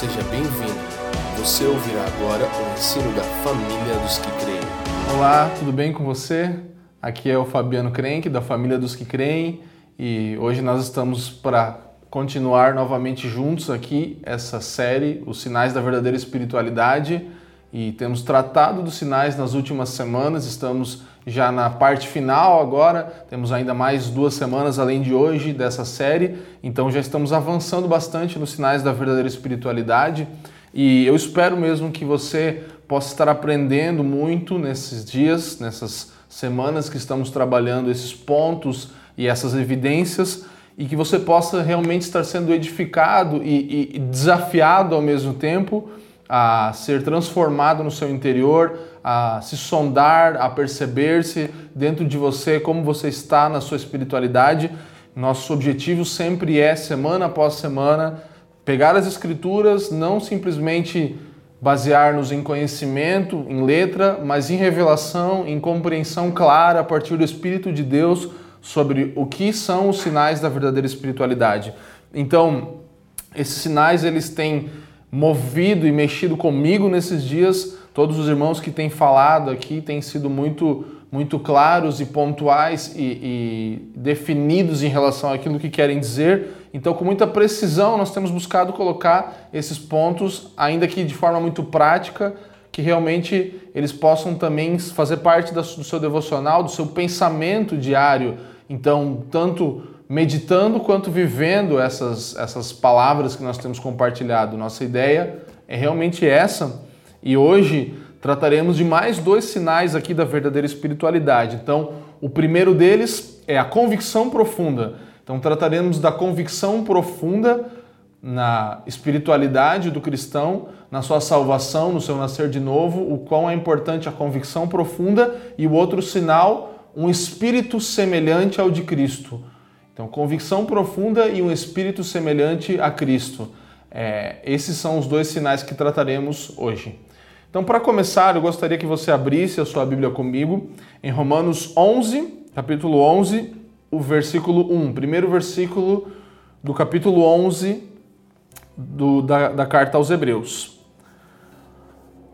Seja bem-vindo. Você ouvirá agora o ensino da família dos que creem. Olá, tudo bem com você? Aqui é o Fabiano Crenque, da família dos que creem, e hoje nós estamos para continuar novamente juntos aqui essa série, Os Sinais da Verdadeira Espiritualidade, e temos tratado dos sinais nas últimas semanas, estamos já na parte final agora, temos ainda mais duas semanas além de hoje dessa série, então já estamos avançando bastante nos sinais da verdadeira espiritualidade. E eu espero mesmo que você possa estar aprendendo muito nesses dias, nessas semanas que estamos trabalhando esses pontos e essas evidências e que você possa realmente estar sendo edificado e, e desafiado ao mesmo tempo a ser transformado no seu interior, a se sondar, a perceber-se dentro de você como você está na sua espiritualidade. Nosso objetivo sempre é, semana após semana, pegar as escrituras, não simplesmente basear-nos em conhecimento, em letra, mas em revelação, em compreensão clara a partir do Espírito de Deus sobre o que são os sinais da verdadeira espiritualidade. Então, esses sinais eles têm movido e mexido comigo nesses dias. Todos os irmãos que têm falado aqui têm sido muito, muito claros e pontuais e, e definidos em relação àquilo que querem dizer. Então, com muita precisão, nós temos buscado colocar esses pontos, ainda que de forma muito prática, que realmente eles possam também fazer parte do seu devocional, do seu pensamento diário. Então, tanto meditando quanto vivendo essas, essas palavras que nós temos compartilhado. Nossa ideia é realmente essa e hoje trataremos de mais dois sinais aqui da verdadeira espiritualidade. Então, o primeiro deles é a convicção profunda. Então, trataremos da convicção profunda na espiritualidade do cristão, na sua salvação, no seu nascer de novo, o quão é importante a convicção profunda e o outro sinal, um espírito semelhante ao de Cristo. Então, convicção profunda e um espírito semelhante a Cristo. É, esses são os dois sinais que trataremos hoje. Então, para começar, eu gostaria que você abrisse a sua Bíblia comigo em Romanos 11, capítulo 11, o versículo 1. Primeiro versículo do capítulo 11 do, da, da carta aos Hebreus.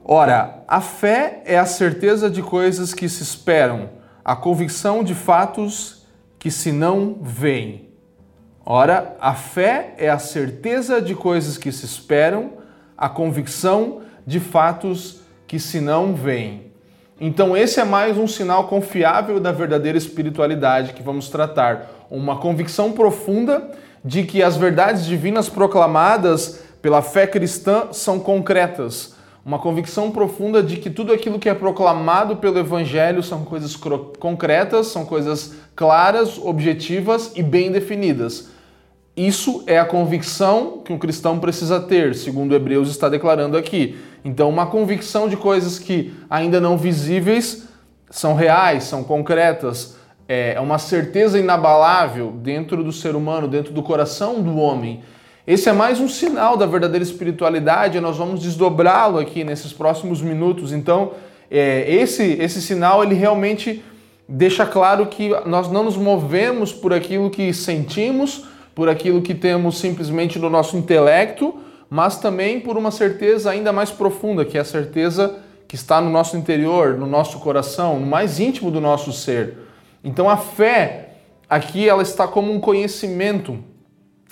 Ora, a fé é a certeza de coisas que se esperam, a convicção de fatos que se não veem. Ora, a fé é a certeza de coisas que se esperam, a convicção de fatos que se não veem. Então, esse é mais um sinal confiável da verdadeira espiritualidade que vamos tratar. Uma convicção profunda de que as verdades divinas proclamadas pela fé cristã são concretas uma convicção profunda de que tudo aquilo que é proclamado pelo Evangelho são coisas concretas, são coisas claras, objetivas e bem definidas. Isso é a convicção que um cristão precisa ter, segundo Hebreus está declarando aqui. Então, uma convicção de coisas que ainda não visíveis são reais, são concretas, é uma certeza inabalável dentro do ser humano, dentro do coração do homem. Esse é mais um sinal da verdadeira espiritualidade, nós vamos desdobrá-lo aqui nesses próximos minutos. Então, é, esse, esse sinal ele realmente deixa claro que nós não nos movemos por aquilo que sentimos, por aquilo que temos simplesmente no nosso intelecto, mas também por uma certeza ainda mais profunda, que é a certeza que está no nosso interior, no nosso coração, no mais íntimo do nosso ser. Então a fé aqui ela está como um conhecimento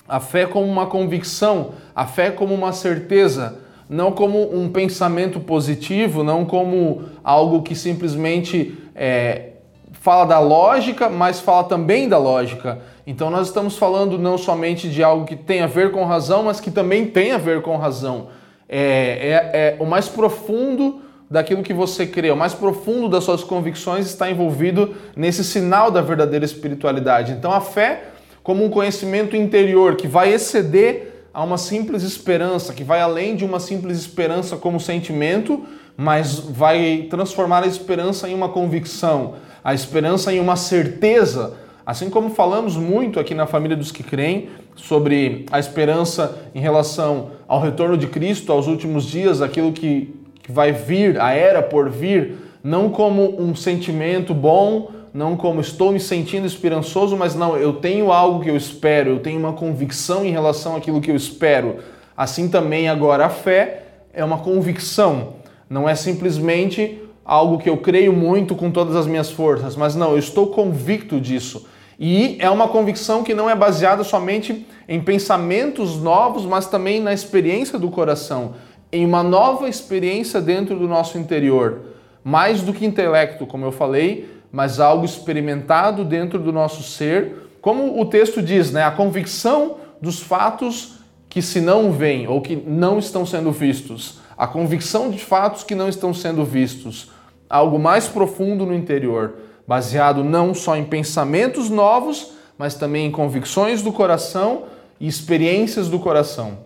a fé como uma convicção, a fé como uma certeza, não como um pensamento positivo, não como algo que simplesmente é, fala da lógica, mas fala também da lógica. Então nós estamos falando não somente de algo que tem a ver com razão, mas que também tem a ver com razão. É, é, é o mais profundo daquilo que você crê, o mais profundo das suas convicções está envolvido nesse sinal da verdadeira espiritualidade. Então a fé como um conhecimento interior que vai exceder a uma simples esperança, que vai além de uma simples esperança como sentimento, mas vai transformar a esperança em uma convicção, a esperança em uma certeza. Assim como falamos muito aqui na família dos que creem sobre a esperança em relação ao retorno de Cristo aos últimos dias, aquilo que, que vai vir, a era por vir, não como um sentimento bom, não como estou me sentindo esperançoso, mas não, eu tenho algo que eu espero, eu tenho uma convicção em relação àquilo que eu espero. Assim também agora a fé é uma convicção, não é simplesmente algo que eu creio muito com todas as minhas forças, mas não, eu estou convicto disso. E é uma convicção que não é baseada somente em pensamentos novos, mas também na experiência do coração, em uma nova experiência dentro do nosso interior, mais do que intelecto, como eu falei, mas algo experimentado dentro do nosso ser, como o texto diz, né? A convicção dos fatos que se não veem ou que não estão sendo vistos, a convicção de fatos que não estão sendo vistos, algo mais profundo no interior baseado não só em pensamentos novos, mas também em convicções do coração e experiências do coração.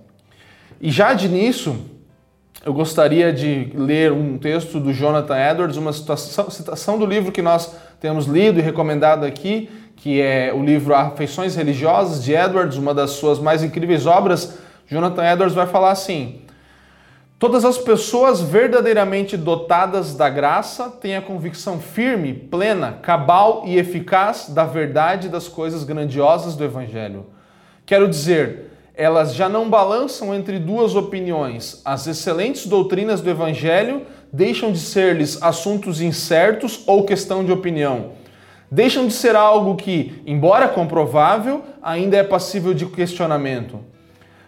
E já de início, eu gostaria de ler um texto do Jonathan Edwards, uma citação, citação do livro que nós temos lido e recomendado aqui, que é o livro Afeições Religiosas de Edwards, uma das suas mais incríveis obras. Jonathan Edwards vai falar assim: Todas as pessoas verdadeiramente dotadas da graça têm a convicção firme, plena, cabal e eficaz da verdade das coisas grandiosas do Evangelho. Quero dizer, elas já não balançam entre duas opiniões. As excelentes doutrinas do Evangelho deixam de ser-lhes assuntos incertos ou questão de opinião. Deixam de ser algo que, embora comprovável, ainda é passível de questionamento.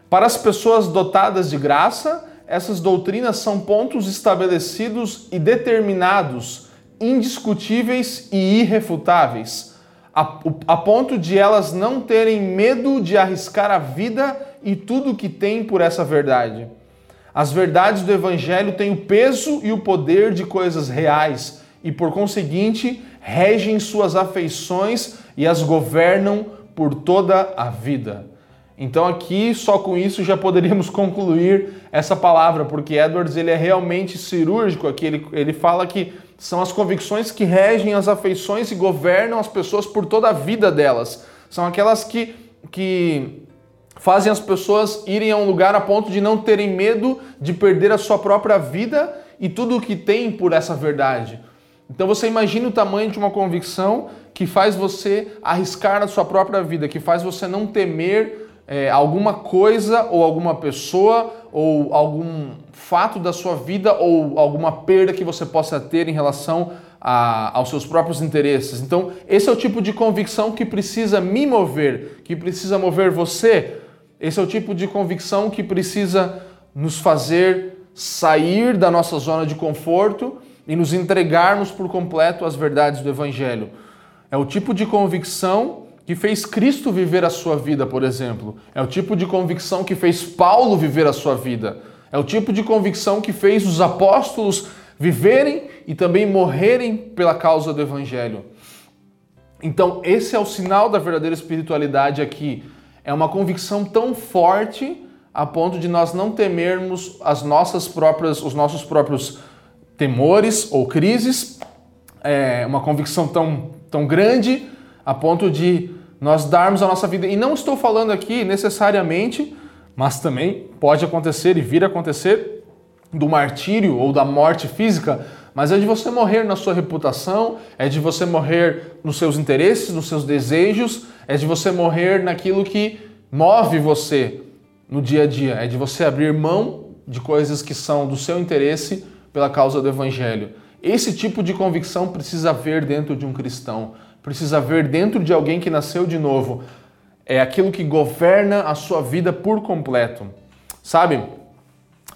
Para as pessoas dotadas de graça, essas doutrinas são pontos estabelecidos e determinados, indiscutíveis e irrefutáveis, a, a ponto de elas não terem medo de arriscar a vida e tudo o que têm por essa verdade. As verdades do Evangelho têm o peso e o poder de coisas reais e, por conseguinte, regem suas afeições e as governam por toda a vida. Então aqui só com isso já poderíamos concluir essa palavra, porque Edwards ele é realmente cirúrgico aqui, ele, ele fala que são as convicções que regem as afeições e governam as pessoas por toda a vida delas. São aquelas que, que fazem as pessoas irem a um lugar a ponto de não terem medo de perder a sua própria vida e tudo o que tem por essa verdade. Então você imagina o tamanho de uma convicção que faz você arriscar a sua própria vida, que faz você não temer é, alguma coisa ou alguma pessoa ou algum fato da sua vida ou alguma perda que você possa ter em relação a, aos seus próprios interesses. Então, esse é o tipo de convicção que precisa me mover, que precisa mover você. Esse é o tipo de convicção que precisa nos fazer sair da nossa zona de conforto e nos entregarmos por completo às verdades do Evangelho. É o tipo de convicção que fez Cristo viver a sua vida, por exemplo. É o tipo de convicção que fez Paulo viver a sua vida. É o tipo de convicção que fez os apóstolos viverem e também morrerem pela causa do Evangelho. Então, esse é o sinal da verdadeira espiritualidade aqui. É uma convicção tão forte a ponto de nós não temermos as nossas próprias, os nossos próprios temores ou crises. É uma convicção tão, tão grande a ponto de nós darmos a nossa vida. E não estou falando aqui necessariamente, mas também pode acontecer e vir a acontecer do martírio ou da morte física, mas é de você morrer na sua reputação, é de você morrer nos seus interesses, nos seus desejos, é de você morrer naquilo que move você no dia a dia, é de você abrir mão de coisas que são do seu interesse pela causa do evangelho. Esse tipo de convicção precisa haver dentro de um cristão precisa ver dentro de alguém que nasceu de novo. É aquilo que governa a sua vida por completo. Sabe?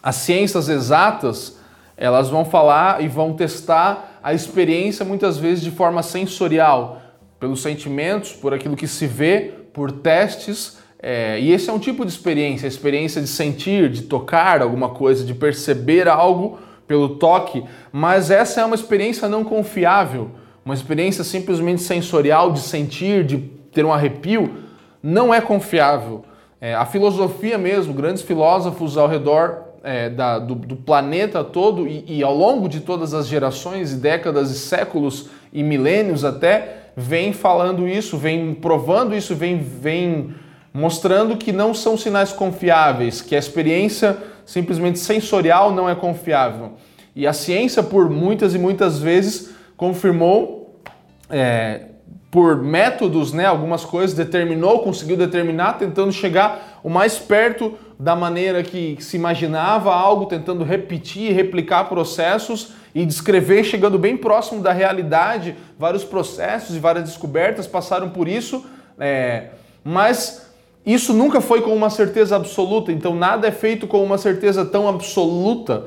As ciências exatas, elas vão falar e vão testar a experiência muitas vezes de forma sensorial, pelos sentimentos, por aquilo que se vê, por testes. É, e esse é um tipo de experiência, a experiência de sentir, de tocar alguma coisa, de perceber algo pelo toque, mas essa é uma experiência não confiável uma experiência simplesmente sensorial de sentir, de ter um arrepio, não é confiável. É, a filosofia mesmo, grandes filósofos ao redor é, da, do, do, planeta todo e, e, ao longo de todas as gerações e décadas e séculos e milênios até, vem falando isso, vem provando isso, vem, vem mostrando que não são sinais confiáveis, que a experiência simplesmente sensorial não é confiável. E a ciência, por muitas e muitas vezes, confirmou é, por métodos, né, algumas coisas, determinou, conseguiu determinar, tentando chegar o mais perto da maneira que se imaginava algo, tentando repetir, replicar processos e descrever, chegando bem próximo da realidade. Vários processos e várias descobertas passaram por isso, é, mas isso nunca foi com uma certeza absoluta, então nada é feito com uma certeza tão absoluta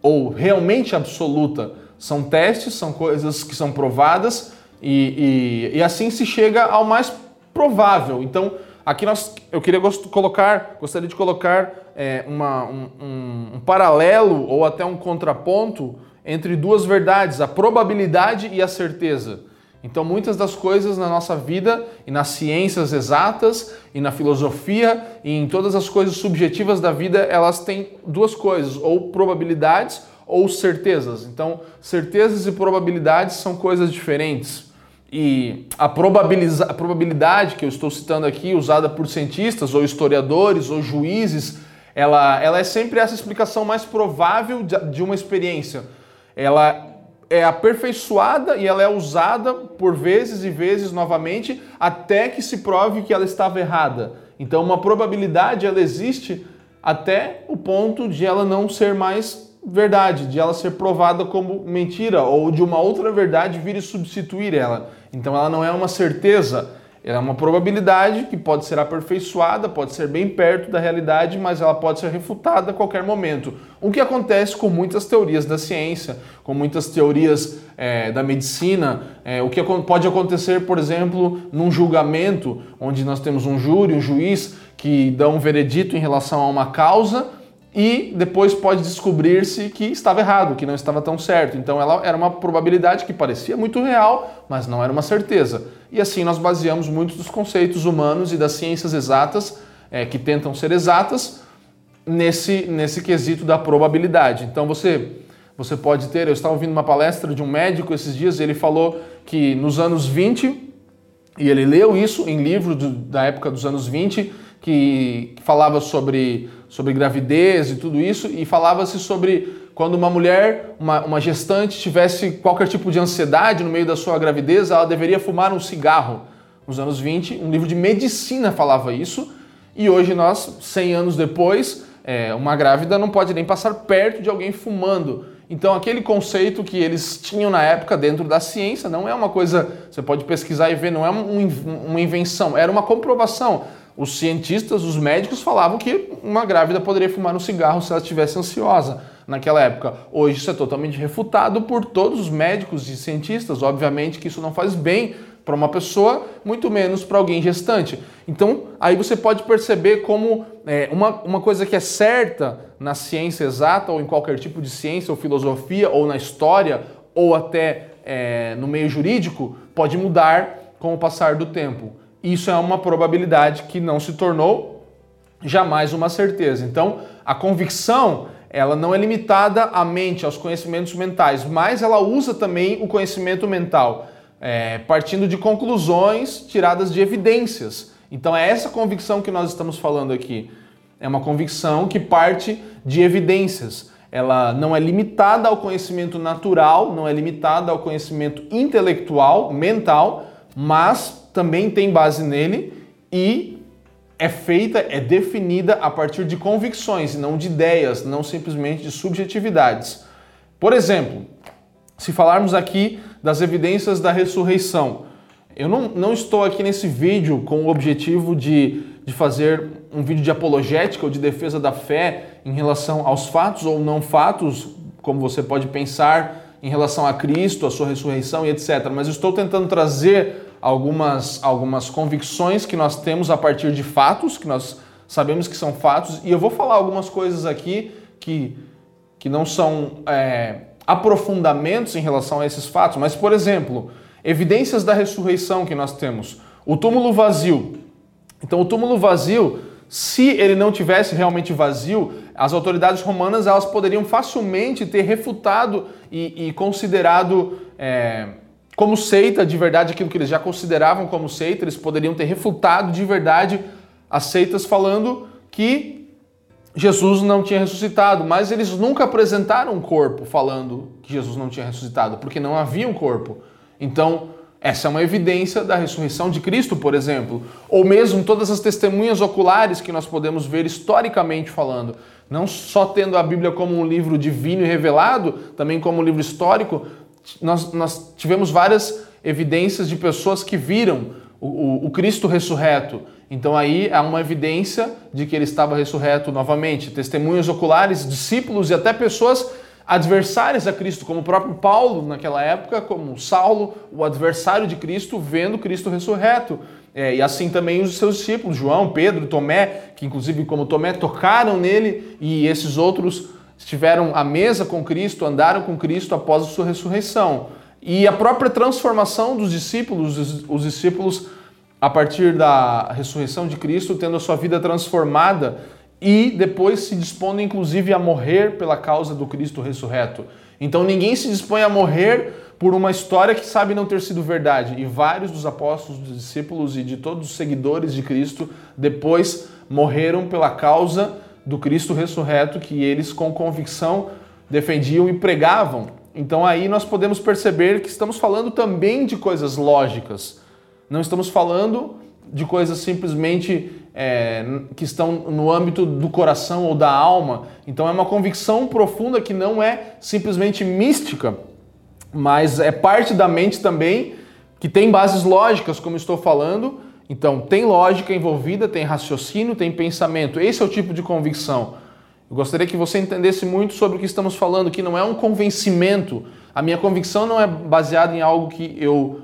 ou realmente absoluta. São testes, são coisas que são provadas e, e, e assim se chega ao mais provável. Então, aqui nós, eu queria colocar, gostaria de colocar é, uma, um, um, um paralelo ou até um contraponto entre duas verdades, a probabilidade e a certeza. Então, muitas das coisas na nossa vida e nas ciências exatas e na filosofia e em todas as coisas subjetivas da vida, elas têm duas coisas, ou probabilidades ou certezas. Então, certezas e probabilidades são coisas diferentes. E a, a probabilidade que eu estou citando aqui, usada por cientistas ou historiadores ou juízes, ela, ela é sempre essa explicação mais provável de, de uma experiência. Ela é aperfeiçoada e ela é usada por vezes e vezes novamente até que se prove que ela estava errada. Então, uma probabilidade ela existe até o ponto de ela não ser mais verdade, de ela ser provada como mentira ou de uma outra verdade vir e substituir ela. Então ela não é uma certeza, ela é uma probabilidade que pode ser aperfeiçoada, pode ser bem perto da realidade, mas ela pode ser refutada a qualquer momento. O que acontece com muitas teorias da ciência, com muitas teorias é, da medicina, é, o que pode acontecer, por exemplo, num julgamento, onde nós temos um júri, um juiz que dá um veredito em relação a uma causa e depois pode descobrir-se que estava errado, que não estava tão certo. Então ela era uma probabilidade que parecia muito real, mas não era uma certeza. E assim nós baseamos muitos dos conceitos humanos e das ciências exatas, é, que tentam ser exatas, nesse, nesse quesito da probabilidade. Então você, você pode ter, eu estava ouvindo uma palestra de um médico esses dias, ele falou que nos anos 20, e ele leu isso em livro da época dos anos 20, que, que falava sobre sobre gravidez e tudo isso, e falava-se sobre quando uma mulher, uma, uma gestante, tivesse qualquer tipo de ansiedade no meio da sua gravidez, ela deveria fumar um cigarro. Nos anos 20, um livro de medicina falava isso, e hoje nós, 100 anos depois, é, uma grávida não pode nem passar perto de alguém fumando. Então, aquele conceito que eles tinham na época dentro da ciência não é uma coisa, você pode pesquisar e ver, não é uma invenção, era uma comprovação os cientistas, os médicos falavam que uma grávida poderia fumar um cigarro se ela estivesse ansiosa naquela época. Hoje isso é totalmente refutado por todos os médicos e cientistas. Obviamente que isso não faz bem para uma pessoa, muito menos para alguém gestante. Então, aí você pode perceber como é, uma, uma coisa que é certa na ciência exata, ou em qualquer tipo de ciência ou filosofia, ou na história, ou até é, no meio jurídico, pode mudar com o passar do tempo isso é uma probabilidade que não se tornou jamais uma certeza. Então, a convicção ela não é limitada à mente, aos conhecimentos mentais, mas ela usa também o conhecimento mental, é, partindo de conclusões tiradas de evidências. Então, é essa convicção que nós estamos falando aqui. É uma convicção que parte de evidências. Ela não é limitada ao conhecimento natural, não é limitada ao conhecimento intelectual, mental, mas também tem base nele e é feita, é definida a partir de convicções, não de ideias, não simplesmente de subjetividades. Por exemplo, se falarmos aqui das evidências da ressurreição, eu não, não estou aqui nesse vídeo com o objetivo de, de fazer um vídeo de apologética ou de defesa da fé em relação aos fatos ou não fatos, como você pode pensar em relação a Cristo, a sua ressurreição e etc. Mas eu estou tentando trazer algumas, algumas convicções que nós temos a partir de fatos, que nós sabemos que são fatos, e eu vou falar algumas coisas aqui que, que não são é, aprofundamentos em relação a esses fatos, mas, por exemplo, evidências da ressurreição que nós temos. O túmulo vazio. Então, o túmulo vazio, se ele não tivesse realmente vazio, as autoridades romanas elas poderiam facilmente ter refutado e, e considerado. É, como seita de verdade aquilo que eles já consideravam como seita, eles poderiam ter refutado de verdade as seitas falando que Jesus não tinha ressuscitado, mas eles nunca apresentaram um corpo falando que Jesus não tinha ressuscitado, porque não havia um corpo. Então, Essa é uma evidência da ressurreição de Cristo, por exemplo, ou mesmo todas as testemunhas oculares que nós podemos ver historicamente falando, não só tendo a Bíblia como um livro divino e revelado, também como um livro histórico, nós, nós tivemos várias evidências de pessoas que viram o, o, o Cristo ressurreto. Então aí há uma evidência de que ele estava ressurreto novamente. Testemunhas oculares, discípulos e até pessoas adversários a Cristo, como o próprio Paulo naquela época, como Saulo, o adversário de Cristo, vendo Cristo ressurreto. É, e assim também os seus discípulos, João, Pedro, Tomé, que inclusive como Tomé tocaram nele, e esses outros estiveram à mesa com Cristo, andaram com Cristo após a sua ressurreição. E a própria transformação dos discípulos, os discípulos a partir da ressurreição de Cristo, tendo a sua vida transformada e depois se dispondo inclusive a morrer pela causa do Cristo ressurreto. Então ninguém se dispõe a morrer por uma história que sabe não ter sido verdade. E vários dos apóstolos, dos discípulos e de todos os seguidores de Cristo depois morreram pela causa do Cristo ressurreto que eles com convicção defendiam e pregavam. Então aí nós podemos perceber que estamos falando também de coisas lógicas. Não estamos falando de coisas simplesmente é, que estão no âmbito do coração ou da alma. Então é uma convicção profunda que não é simplesmente mística, mas é parte da mente também, que tem bases lógicas, como estou falando. Então tem lógica envolvida, tem raciocínio, tem pensamento. Esse é o tipo de convicção. Eu gostaria que você entendesse muito sobre o que estamos falando, que não é um convencimento. A minha convicção não é baseada em algo que eu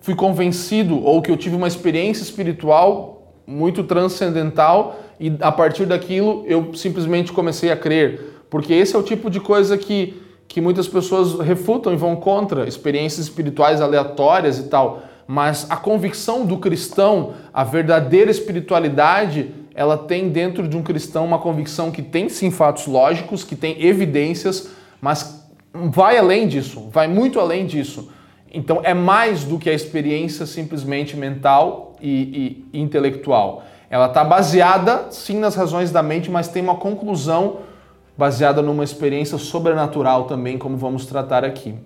fui convencido ou que eu tive uma experiência espiritual muito transcendental e a partir daquilo eu simplesmente comecei a crer. Porque esse é o tipo de coisa que, que muitas pessoas refutam e vão contra, experiências espirituais aleatórias e tal. Mas a convicção do cristão, a verdadeira espiritualidade, ela tem dentro de um cristão uma convicção que tem sim fatos lógicos, que tem evidências, mas vai além disso, vai muito além disso. Então é mais do que a experiência simplesmente mental e, e intelectual. Ela está baseada sim nas razões da mente, mas tem uma conclusão baseada numa experiência sobrenatural também, como vamos tratar aqui.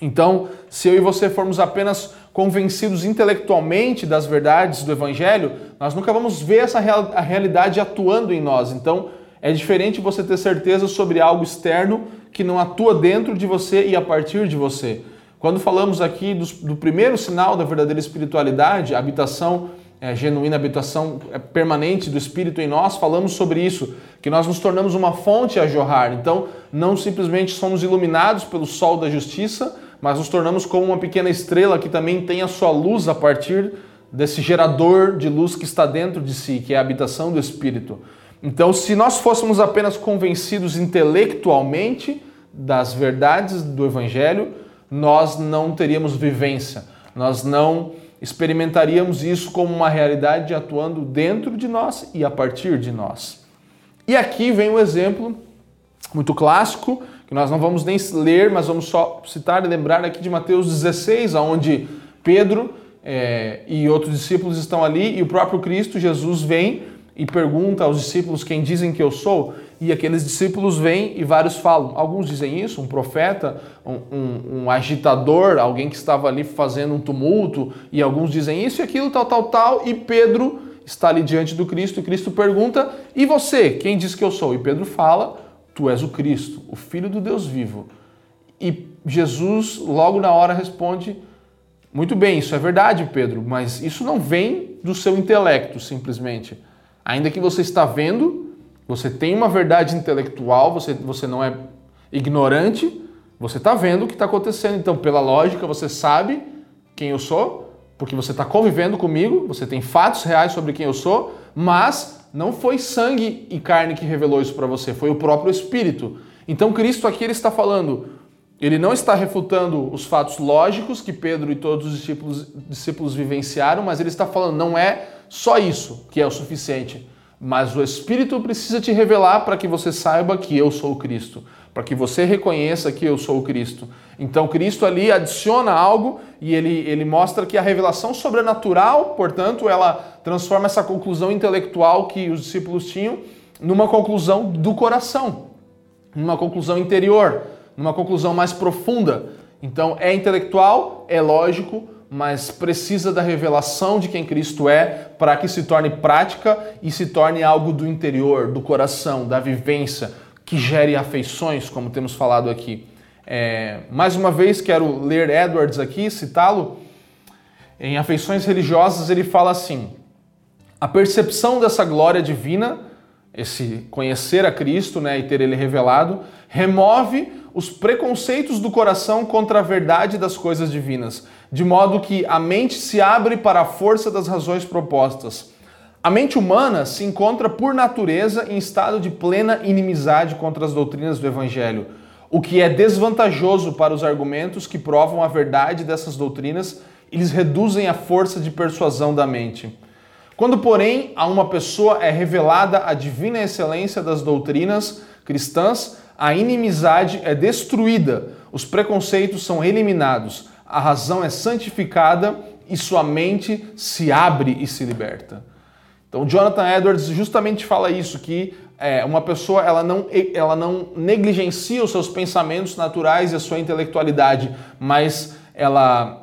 Então, se eu e você formos apenas convencidos intelectualmente das verdades do Evangelho, nós nunca vamos ver essa real, a realidade atuando em nós. Então, é diferente você ter certeza sobre algo externo que não atua dentro de você e a partir de você. Quando falamos aqui do, do primeiro sinal da verdadeira espiritualidade, habitação é, genuína, habitação é, permanente do Espírito em nós, falamos sobre isso, que nós nos tornamos uma fonte a jorrar. Então, não simplesmente somos iluminados pelo sol da justiça, mas nos tornamos como uma pequena estrela que também tem a sua luz a partir desse gerador de luz que está dentro de si, que é a habitação do Espírito. Então, se nós fôssemos apenas convencidos intelectualmente das verdades do Evangelho, nós não teríamos vivência, nós não experimentaríamos isso como uma realidade atuando dentro de nós e a partir de nós. E aqui vem um exemplo muito clássico, que nós não vamos nem ler, mas vamos só citar e lembrar aqui de Mateus 16, onde Pedro é, e outros discípulos estão ali e o próprio Cristo, Jesus, vem e pergunta aos discípulos quem dizem que eu sou e aqueles discípulos vêm e vários falam. Alguns dizem isso, um profeta, um, um, um, agitador, alguém que estava ali fazendo um tumulto, e alguns dizem isso e aquilo, tal, tal, tal, e Pedro está ali diante do Cristo, e Cristo pergunta: E você, quem diz que eu sou? E Pedro fala: Tu és o Cristo, o Filho do Deus vivo. E Jesus, logo na hora, responde: Muito bem, isso é verdade, Pedro, mas isso não vem do seu intelecto, simplesmente. Ainda que você está vendo, você tem uma verdade intelectual, você, você não é ignorante, você está vendo o que está acontecendo. Então, pela lógica, você sabe quem eu sou, porque você está convivendo comigo, você tem fatos reais sobre quem eu sou, mas não foi sangue e carne que revelou isso para você, foi o próprio Espírito. Então, Cristo aqui ele está falando, ele não está refutando os fatos lógicos que Pedro e todos os discípulos, discípulos vivenciaram, mas ele está falando, não é só isso que é o suficiente mas o Espírito precisa te revelar para que você saiba que eu sou o Cristo, para que você reconheça que eu sou o Cristo. Então Cristo ali adiciona algo e ele, ele mostra que a revelação sobrenatural, portanto, ela transforma essa conclusão intelectual que os discípulos tinham numa conclusão do coração, numa conclusão interior, numa conclusão mais profunda. Então é intelectual, é lógico, mas precisa da revelação de quem Cristo é para que se torne prática e se torne algo do interior, do coração, da vivência, que gere afeições, como temos falado aqui. É, mais uma vez, quero ler Edwards aqui, citá-lo. Em Afeições Religiosas, ele fala assim: a percepção dessa glória divina, esse conhecer a Cristo né, e ter ele revelado, remove os preconceitos do coração contra a verdade das coisas divinas, de modo que a mente se abre para a força das razões propostas. A mente humana se encontra por natureza em estado de plena inimizade contra as doutrinas do Evangelho, o que é desvantajoso para os argumentos que provam a verdade dessas doutrinas e lhes reduzem a força de persuasão da mente. Quando, porém, a uma pessoa é revelada a divina excelência das doutrinas cristãs, a inimizade é destruída, os preconceitos são eliminados, a razão é santificada e sua mente se abre e se liberta. Então, Jonathan Edwards justamente fala isso, que é, uma pessoa ela não, ela não negligencia os seus pensamentos naturais e a sua intelectualidade, mas ela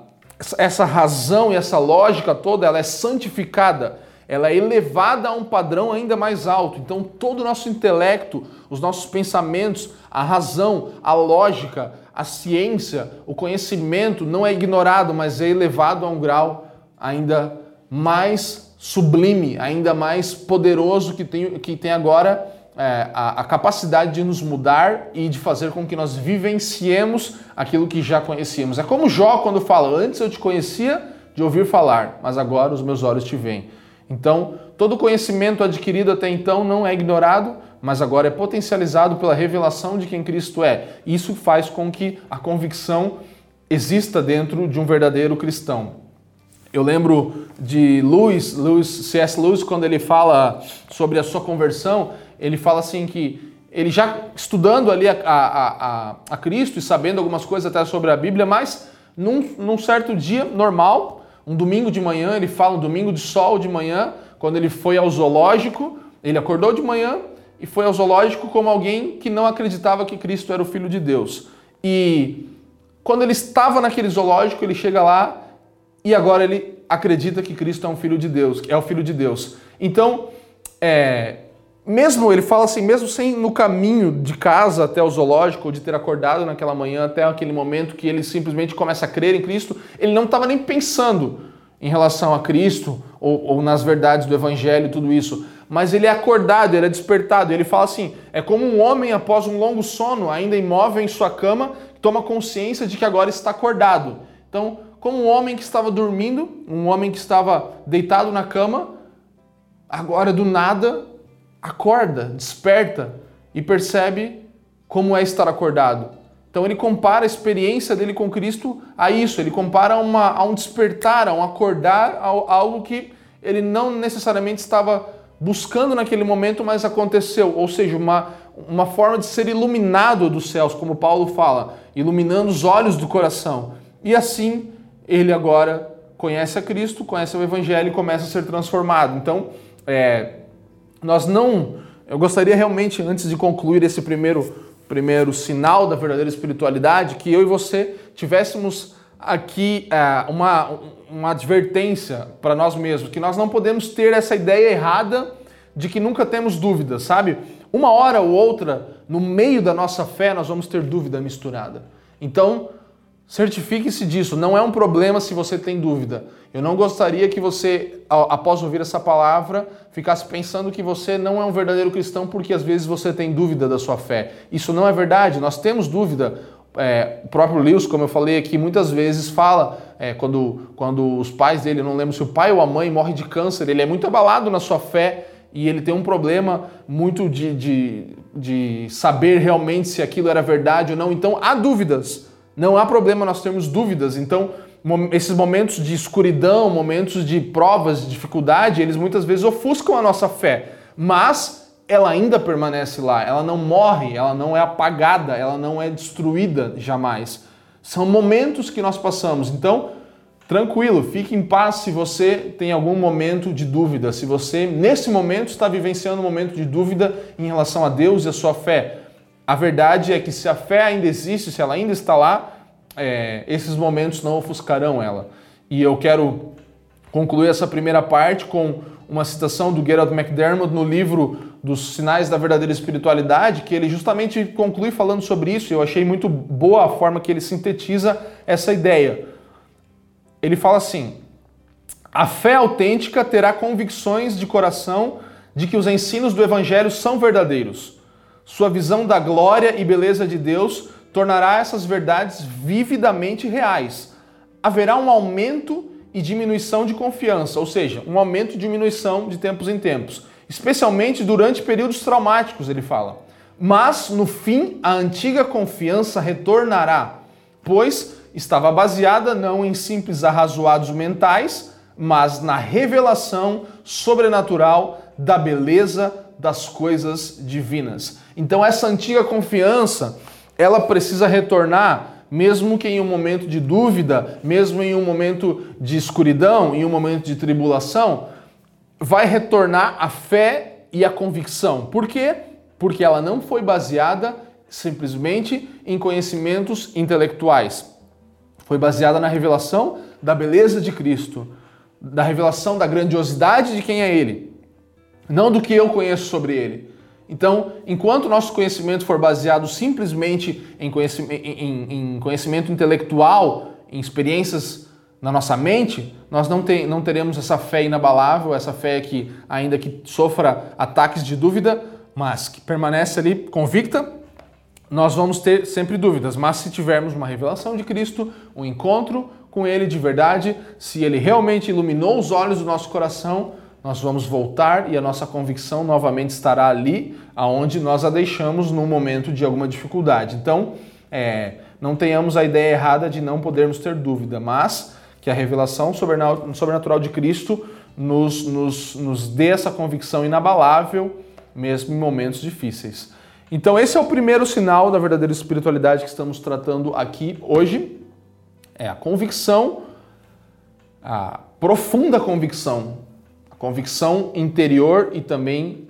essa razão e essa lógica toda ela é santificada ela é elevada a um padrão ainda mais alto. Então, todo o nosso intelecto, os nossos pensamentos, a razão, a lógica, a ciência, o conhecimento não é ignorado, mas é elevado a um grau ainda mais sublime, ainda mais poderoso que tem, que tem agora é, a, a, capacidade de nos mudar e de fazer com que nós vivenciemos aquilo que já conhecíamos. É como Jó quando fala: Antes eu te conhecia de ouvir falar, mas agora os meus olhos te veem. Então, todo conhecimento adquirido até então não é ignorado, mas agora é potencializado pela revelação de quem Cristo é. Isso faz com que a convicção exista dentro de um verdadeiro cristão. Eu lembro de Lewis, Lewis C.S. Lewis, quando ele fala sobre a sua conversão, ele fala assim que ele já estudando ali a, a, a, a Cristo e sabendo algumas coisas até sobre a Bíblia, mas num, num certo dia normal, um domingo de manhã, ele fala um domingo de sol de manhã, quando ele foi ao zoológico, ele acordou de manhã e foi ao zoológico como alguém que não acreditava que Cristo era o Filho de Deus. E quando ele estava naquele zoológico, ele chega lá e agora ele acredita que Cristo é um Filho de Deus, é o Filho de Deus. Então, é, mesmo, ele fala assim, mesmo sem no caminho de casa até o zoológico, ou de ter acordado naquela manhã, até aquele momento que ele simplesmente começa a crer em Cristo, ele não estava nem pensando em relação a Cristo ou, ou, nas verdades do Evangelho, tudo isso. Mas ele é acordado, ele é despertado. Ele fala assim: é como um homem após um longo sono, ainda imóvel em sua cama, toma consciência de que agora está acordado. Então, como um homem que estava dormindo, um homem que estava deitado na cama, agora do nada acorda, desperta e percebe como é estar acordado. Então ele compara a experiência dele com Cristo a isso, ele compara uma, a um despertar, a um acordar, a, algo que ele não necessariamente estava buscando naquele momento, mas aconteceu. Ou seja, uma, uma forma de ser iluminado dos céus, como Paulo fala, iluminando os olhos do coração. E assim ele agora conhece a Cristo, conhece o Evangelho e começa a ser transformado. Então, é, nós não. Eu gostaria realmente, antes de concluir esse primeiro, primeiro sinal da verdadeira espiritualidade, que eu e você tivéssemos aqui é, uma, uma advertência para nós mesmos, que nós não podemos ter essa ideia errada de que nunca temos dúvidas, sabe? Uma hora ou outra, no meio da nossa fé, nós vamos ter dúvida misturada. Então, Certifique-se disso, não é um problema se você tem dúvida. Eu não gostaria que você, após ouvir essa palavra, ficasse pensando que você não é um verdadeiro cristão porque às vezes você tem dúvida da sua fé. Isso não é verdade, nós temos dúvida. É, o próprio Lewis, como eu falei aqui, muitas vezes fala, é, quando, quando os pais dele, não lembro se o pai ou a mãe morre de câncer, ele é muito abalado na sua fé e ele tem um problema muito de, de, de saber realmente se aquilo era verdade ou não. Então há dúvidas. Não há problema nós termos dúvidas. Então, esses momentos de escuridão, momentos de provas, de dificuldade, eles muitas vezes ofuscam a nossa fé. Mas ela ainda permanece lá, ela não morre, ela não é apagada, ela não é destruída jamais. São momentos que nós passamos. Então, tranquilo, fique em paz se você tem algum momento de dúvida, se você nesse momento está vivenciando um momento de dúvida em relação a Deus e a sua fé. A verdade é que se a fé ainda existe, se ela ainda está lá, é, esses momentos não ofuscarão ela. E eu quero concluir essa primeira parte com uma citação do Gerald McDermott no livro dos Sinais da Verdadeira Espiritualidade, que ele justamente conclui falando sobre isso. Eu achei muito boa a forma que ele sintetiza essa ideia. Ele fala assim: a fé autêntica terá convicções de coração de que os ensinos do Evangelho são verdadeiros. Sua visão da glória e beleza de Deus tornará essas verdades vividamente reais. Haverá um aumento e diminuição de confiança, ou seja, um aumento e diminuição de tempos em tempos, especialmente durante períodos traumáticos, ele fala. Mas no fim, a antiga confiança retornará, pois estava baseada não em simples arrazoados mentais, mas na revelação sobrenatural da beleza das coisas divinas. Então essa antiga confiança, ela precisa retornar mesmo que em um momento de dúvida, mesmo em um momento de escuridão, em um momento de tribulação, vai retornar a fé e a convicção. Por quê? Porque ela não foi baseada simplesmente em conhecimentos intelectuais. Foi baseada na revelação da beleza de Cristo, da revelação da grandiosidade de quem é Ele, não do que eu conheço sobre Ele. Então, enquanto nosso conhecimento for baseado simplesmente em conhecimento, em, em conhecimento intelectual, em experiências na nossa mente, nós não, tem, não teremos essa fé inabalável, essa fé que, ainda que sofra ataques de dúvida, mas que permanece ali convicta, nós vamos ter sempre dúvidas. Mas se tivermos uma revelação de Cristo, um encontro com Ele de verdade, se Ele realmente iluminou os olhos do nosso coração, nós vamos voltar e a nossa convicção novamente estará ali, aonde nós a deixamos no momento de alguma dificuldade. Então, é, não tenhamos a ideia errada de não podermos ter dúvida, mas que a revelação sobrenatural de Cristo nos, nos, nos dê essa convicção inabalável, mesmo em momentos difíceis. Então, esse é o primeiro sinal da verdadeira espiritualidade que estamos tratando aqui hoje. É a convicção, a profunda convicção Convicção interior e também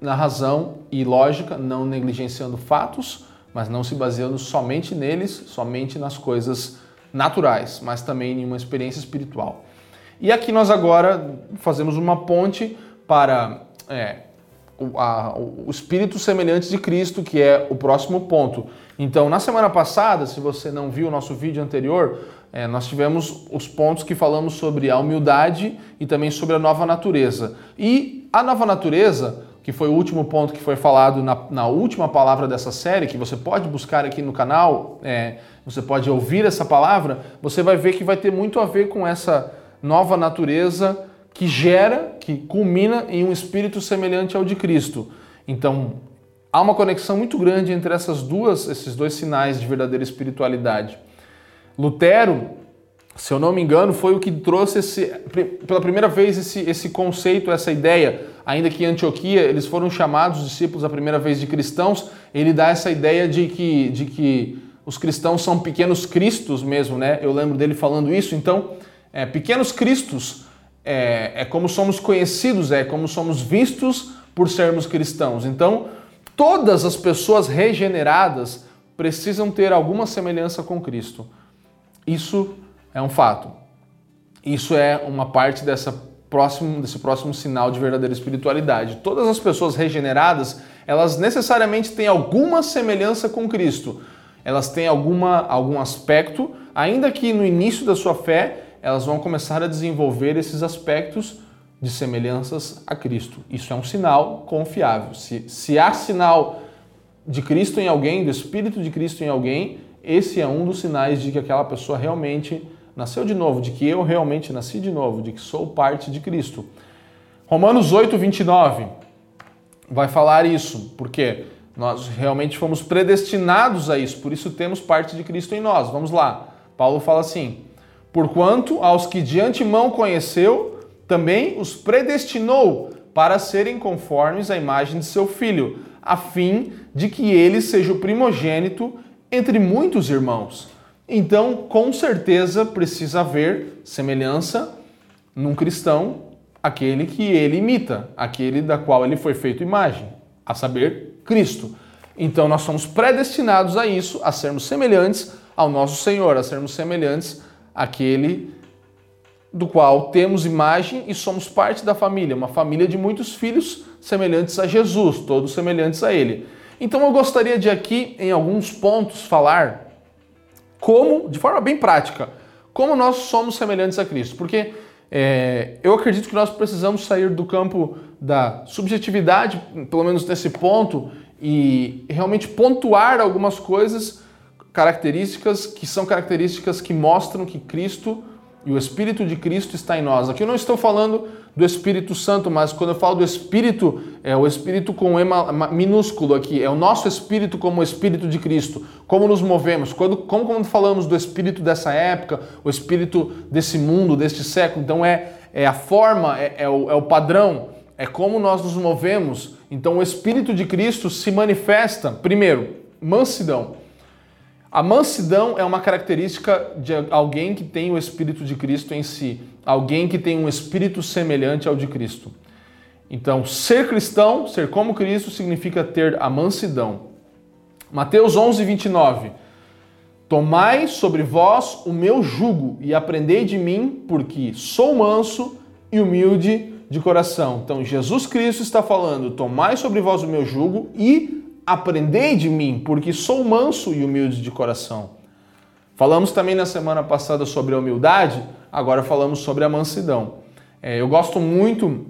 na razão e lógica, não negligenciando fatos, mas não se baseando somente neles, somente nas coisas naturais, mas também em uma experiência espiritual. E aqui nós agora fazemos uma ponte para é, o, a, o espírito semelhante de Cristo, que é o próximo ponto. Então, na semana passada, se você não viu o nosso vídeo anterior, é, nós tivemos os pontos que falamos sobre a humildade e também sobre a nova natureza. E a nova natureza, que foi o último ponto que foi falado na, na última palavra dessa série, que você pode buscar aqui no canal, é, você pode ouvir essa palavra, você vai ver que vai ter muito a ver com essa nova natureza que gera, que culmina em um espírito semelhante ao de Cristo. Então, há uma conexão muito grande entre essas duas, esses dois sinais de verdadeira espiritualidade. Lutero, se eu não me engano, foi o que trouxe esse, pela primeira vez esse, esse conceito, essa ideia. Ainda que em Antioquia eles foram chamados discípulos a primeira vez de cristãos, ele dá essa ideia de que, de que os cristãos são pequenos cristos mesmo, né? Eu lembro dele falando isso. Então, é, pequenos cristos é, é como somos conhecidos, é como somos vistos por sermos cristãos. Então, todas as pessoas regeneradas precisam ter alguma semelhança com Cristo. Isso é um fato. Isso é uma parte dessa próximo, desse próximo sinal de verdadeira espiritualidade. Todas as pessoas regeneradas, elas necessariamente têm alguma semelhança com Cristo. Elas têm alguma, algum aspecto, ainda que no início da sua fé, elas vão começar a desenvolver esses aspectos de semelhanças a Cristo. Isso é um sinal confiável. Se, se há sinal de Cristo em alguém, do Espírito de Cristo em alguém, esse é um dos sinais de que aquela pessoa realmente nasceu de novo, de que eu realmente nasci de novo, de que sou parte de Cristo. Romanos 8, 29 vai falar isso, porque nós realmente fomos predestinados a isso, por isso temos parte de Cristo em nós. Vamos lá. Paulo fala assim: Porquanto aos que de antemão conheceu, também os predestinou para serem conformes à imagem de seu filho, a fim de que ele seja o primogênito entre muitos irmãos. Então, com certeza, precisa haver semelhança num cristão, aquele que ele imita, aquele da qual ele foi feito imagem, a saber, Cristo. Então, nós somos predestinados a isso, a sermos semelhantes ao nosso Senhor, a sermos semelhantes àquele do qual temos imagem e somos parte da família, uma família de muitos filhos semelhantes a Jesus, todos semelhantes a Ele. Então eu gostaria de aqui, em alguns pontos, falar como, de forma bem prática, como nós somos semelhantes a Cristo. Porque é, eu acredito que nós precisamos sair do campo da subjetividade, pelo menos nesse ponto, e realmente pontuar algumas coisas, características que são características que mostram que Cristo e o Espírito de Cristo está em nós. Aqui eu não estou falando do Espírito Santo, mas quando eu falo do Espírito, é o Espírito com ema minúsculo aqui, é o nosso Espírito como o Espírito de Cristo. Como nos movemos, quando, como quando falamos do Espírito dessa época, o Espírito desse mundo, deste século, então é, é a forma, é, é, o, é o padrão, é como nós nos movemos. Então o Espírito de Cristo se manifesta, primeiro, mansidão. A mansidão é uma característica de alguém que tem o Espírito de Cristo em si, alguém que tem um espírito semelhante ao de Cristo. Então, ser cristão, ser como Cristo, significa ter a mansidão. Mateus 11, 29. Tomai sobre vós o meu jugo e aprendei de mim, porque sou manso e humilde de coração. Então, Jesus Cristo está falando: tomai sobre vós o meu jugo e Aprendei de mim, porque sou manso e humilde de coração. Falamos também na semana passada sobre a humildade, agora falamos sobre a mansidão. É, eu gosto muito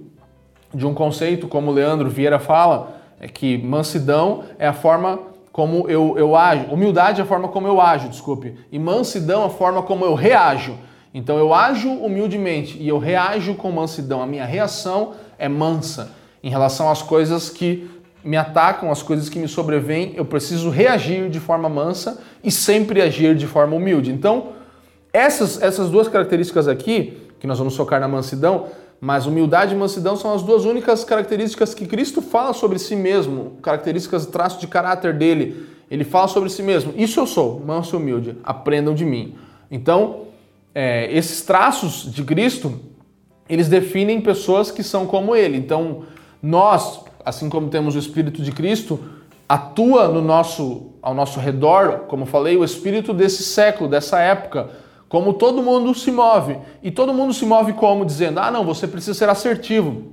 de um conceito, como o Leandro Vieira fala, é que mansidão é a forma como eu, eu ajo, humildade é a forma como eu ajo, desculpe, e mansidão é a forma como eu reajo. Então eu ajo humildemente e eu reajo com mansidão. A minha reação é mansa em relação às coisas que me atacam, as coisas que me sobrevêm, eu preciso reagir de forma mansa e sempre agir de forma humilde. Então, essas, essas duas características aqui, que nós vamos focar na mansidão, mas humildade e mansidão são as duas únicas características que Cristo fala sobre si mesmo, características, traços de caráter dele. Ele fala sobre si mesmo. Isso eu sou, manso e humilde. Aprendam de mim. Então, é, esses traços de Cristo, eles definem pessoas que são como ele. Então, nós, assim como temos o Espírito de Cristo, atua no nosso, ao nosso redor, como falei, o Espírito desse século, dessa época, como todo mundo se move. E todo mundo se move como? Dizendo, ah, não, você precisa ser assertivo,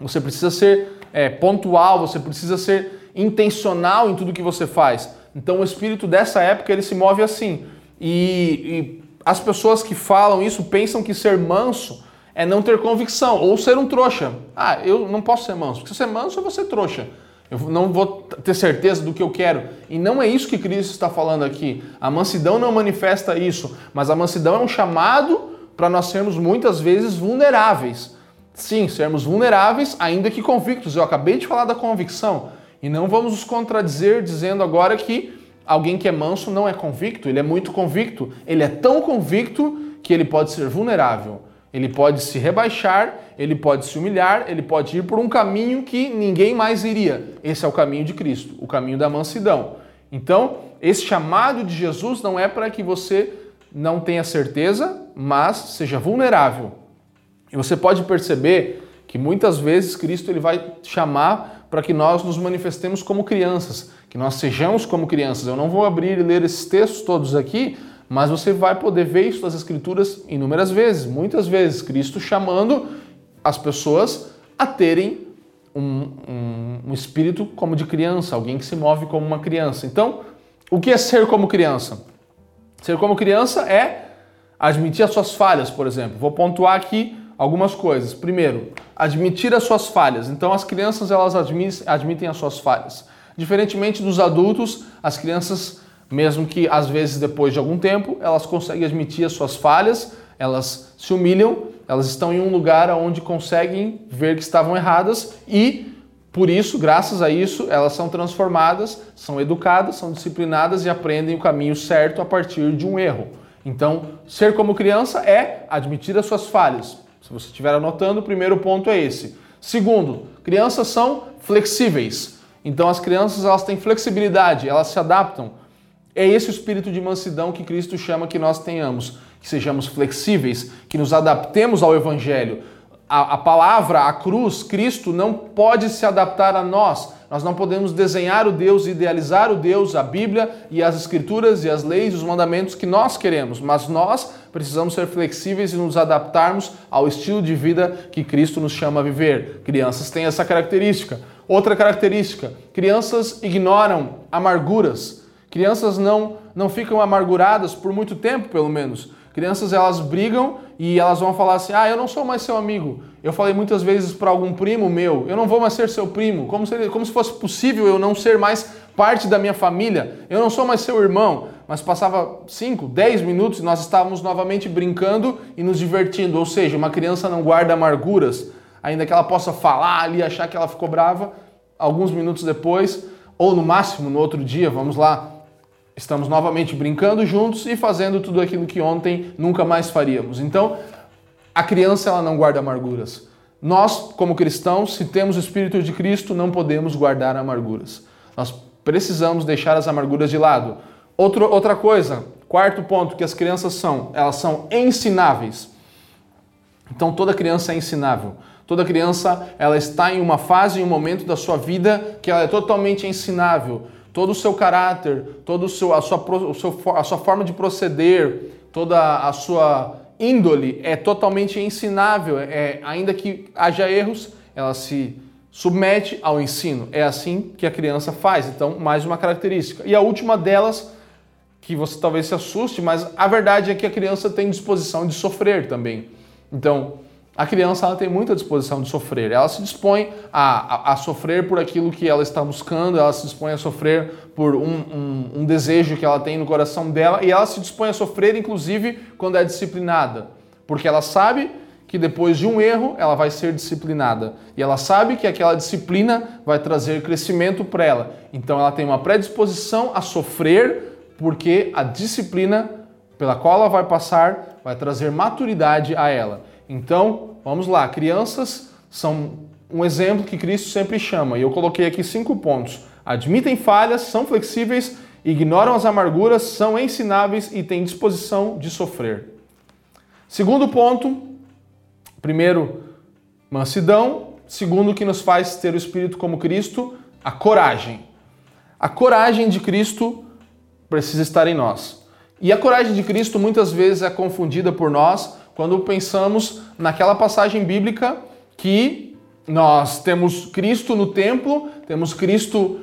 você precisa ser é, pontual, você precisa ser intencional em tudo que você faz. Então o Espírito dessa época, ele se move assim. E, e as pessoas que falam isso pensam que ser manso é não ter convicção ou ser um trouxa. Ah, eu não posso ser manso. Se ser manso, eu vou ser trouxa. Eu não vou ter certeza do que eu quero. E não é isso que Cristo está falando aqui. A mansidão não manifesta isso, mas a mansidão é um chamado para nós sermos muitas vezes vulneráveis. Sim, sermos vulneráveis, ainda que convictos. Eu acabei de falar da convicção. E não vamos nos contradizer dizendo agora que alguém que é manso não é convicto. Ele é muito convicto. Ele é tão convicto que ele pode ser vulnerável. Ele pode se rebaixar, ele pode se humilhar, ele pode ir por um caminho que ninguém mais iria. Esse é o caminho de Cristo, o caminho da mansidão. Então, esse chamado de Jesus não é para que você não tenha certeza, mas seja vulnerável. E você pode perceber que muitas vezes Cristo ele vai chamar para que nós nos manifestemos como crianças, que nós sejamos como crianças. Eu não vou abrir e ler esses textos todos aqui, mas você vai poder ver isso nas Escrituras inúmeras vezes, muitas vezes, Cristo chamando as pessoas a terem um, um, um, espírito como de criança, alguém que se move como uma criança. Então, o que é ser como criança? Ser como criança é admitir as suas falhas, por exemplo. Vou pontuar aqui algumas coisas. Primeiro, admitir as suas falhas. Então, as crianças elas admitem as suas falhas. Diferentemente dos adultos, as crianças mesmo que às vezes depois de algum tempo elas conseguem admitir as suas falhas, elas se humilham, elas estão em um lugar onde conseguem ver que estavam erradas e por isso, graças a isso, elas são transformadas, são educadas, são disciplinadas e aprendem o caminho certo a partir de um erro. Então, ser como criança é admitir as suas falhas. Se você estiver anotando, o primeiro ponto é esse. Segundo, crianças são flexíveis. Então, as crianças elas têm flexibilidade, elas se adaptam. É esse o espírito de mansidão que Cristo chama que nós tenhamos, que sejamos flexíveis, que nos adaptemos ao Evangelho. a, a palavra, a cruz, Cristo, não pode se adaptar a nós. Nós não podemos desenhar o Deus, idealizar o Deus, a Bíblia e as Escrituras e as leis, os mandamentos que nós queremos, mas nós precisamos ser flexíveis e nos adaptarmos ao estilo de vida que Cristo nos chama a viver. Crianças têm essa característica. Outra característica: crianças ignoram amarguras. Crianças não, não ficam amarguradas por muito tempo, pelo menos. Crianças elas brigam e elas vão falar assim: "Ah, eu não sou mais seu amigo". Eu falei muitas vezes para algum primo meu: "Eu não vou mais ser seu primo", como se, como se fosse possível eu não ser mais parte da minha família. Eu não sou mais seu irmão. Mas passava 5, 10 minutos e nós estávamos novamente brincando e nos divertindo. Ou seja, uma criança não guarda amarguras, ainda que ela possa falar ali, achar que ela ficou brava, alguns minutos depois, ou no máximo no outro dia, vamos lá, Estamos novamente brincando juntos e fazendo tudo aquilo que ontem nunca mais faríamos. Então, a criança ela não guarda amarguras. Nós, como cristãos, se temos o Espírito de Cristo, não podemos guardar amarguras. Nós precisamos deixar as amarguras de lado. Outro, outra coisa, quarto ponto que as crianças são, elas são ensináveis. Então toda criança é ensinável. Toda criança ela está em uma fase, em um momento da sua vida que ela é totalmente ensinável todo o seu caráter, toda a, sua, a sua forma de proceder, toda a sua índole é totalmente ensinável. É, ainda que haja erros, ela se submete ao ensino. É assim que a criança faz. Então, mais uma característica. E a última delas, que você talvez se assuste, mas a verdade é que a criança tem disposição de sofrer também. Então, a criança ela tem muita disposição de sofrer. Ela se dispõe a, a, a, sofrer por aquilo que ela está buscando, ela se dispõe a sofrer por um, um, um, desejo que ela tem no coração dela e ela se dispõe a sofrer, inclusive, quando é disciplinada. Porque ela sabe que depois de um erro ela vai ser disciplinada. E ela sabe que aquela disciplina vai trazer crescimento para ela. Então ela tem uma predisposição a sofrer, porque a disciplina pela qual ela vai passar vai trazer maturidade a ela. Então, vamos lá, crianças são um exemplo que Cristo sempre chama, e eu coloquei aqui cinco pontos. Admitem falhas, são flexíveis, ignoram as amarguras, são ensináveis e têm disposição de sofrer. Segundo ponto, primeiro, mansidão. Segundo, que nos faz ter o Espírito como Cristo, a coragem. A coragem de Cristo precisa estar em nós. E a coragem de Cristo muitas vezes é confundida por nós quando pensamos naquela passagem bíblica que nós temos Cristo no templo, temos Cristo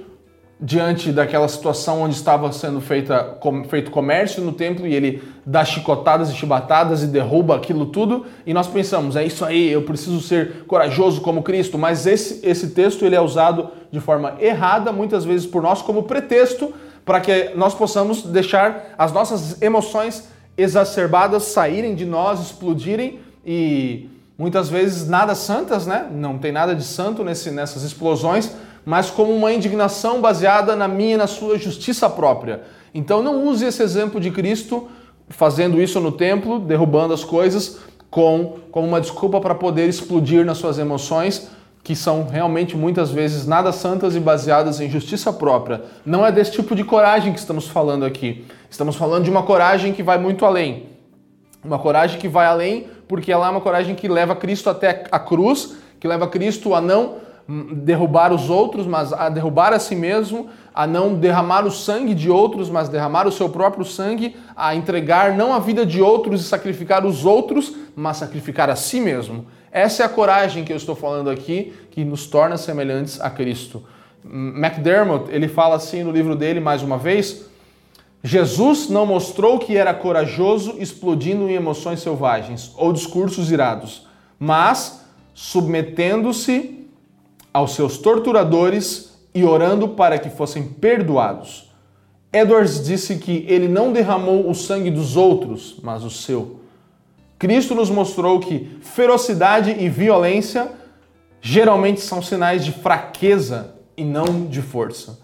diante daquela situação onde estava sendo feita, feito comércio no templo e ele dá chicotadas e chibatadas e derruba aquilo tudo e nós pensamos, é isso aí, eu preciso ser corajoso como Cristo, mas esse, esse texto ele é usado de forma errada, muitas vezes por nós como pretexto para que nós possamos deixar as nossas emoções exacerbadas saírem de nós, explodirem e muitas vezes nada santas, né? Não tem nada de santo nesse, nessas explosões, mas como uma indignação baseada na minha e na sua justiça própria. Então não use esse exemplo de Cristo fazendo isso no templo, derrubando as coisas, com como uma desculpa para poder explodir nas suas emoções, que são realmente muitas vezes nada santas e baseadas em justiça própria. Não é desse tipo de coragem que estamos falando aqui. Estamos falando de uma coragem que vai muito além. Uma coragem que vai além porque ela é uma coragem que leva Cristo até a cruz, que leva Cristo a não derrubar os outros, mas a derrubar a si mesmo, a não derramar o sangue de outros, mas derramar o seu próprio sangue, a entregar não a vida de outros e sacrificar os outros, mas sacrificar a si mesmo. Essa é a coragem que eu estou falando aqui, que nos torna semelhantes a Cristo. McDermott, ele fala assim no livro dele, mais uma vez, Jesus não mostrou que era corajoso explodindo em emoções selvagens ou discursos irados, mas submetendo-se aos seus torturadores e orando para que fossem perdoados. Edwards disse que ele não derramou o sangue dos outros, mas o seu. Cristo nos mostrou que ferocidade e violência geralmente são sinais de fraqueza e não de força.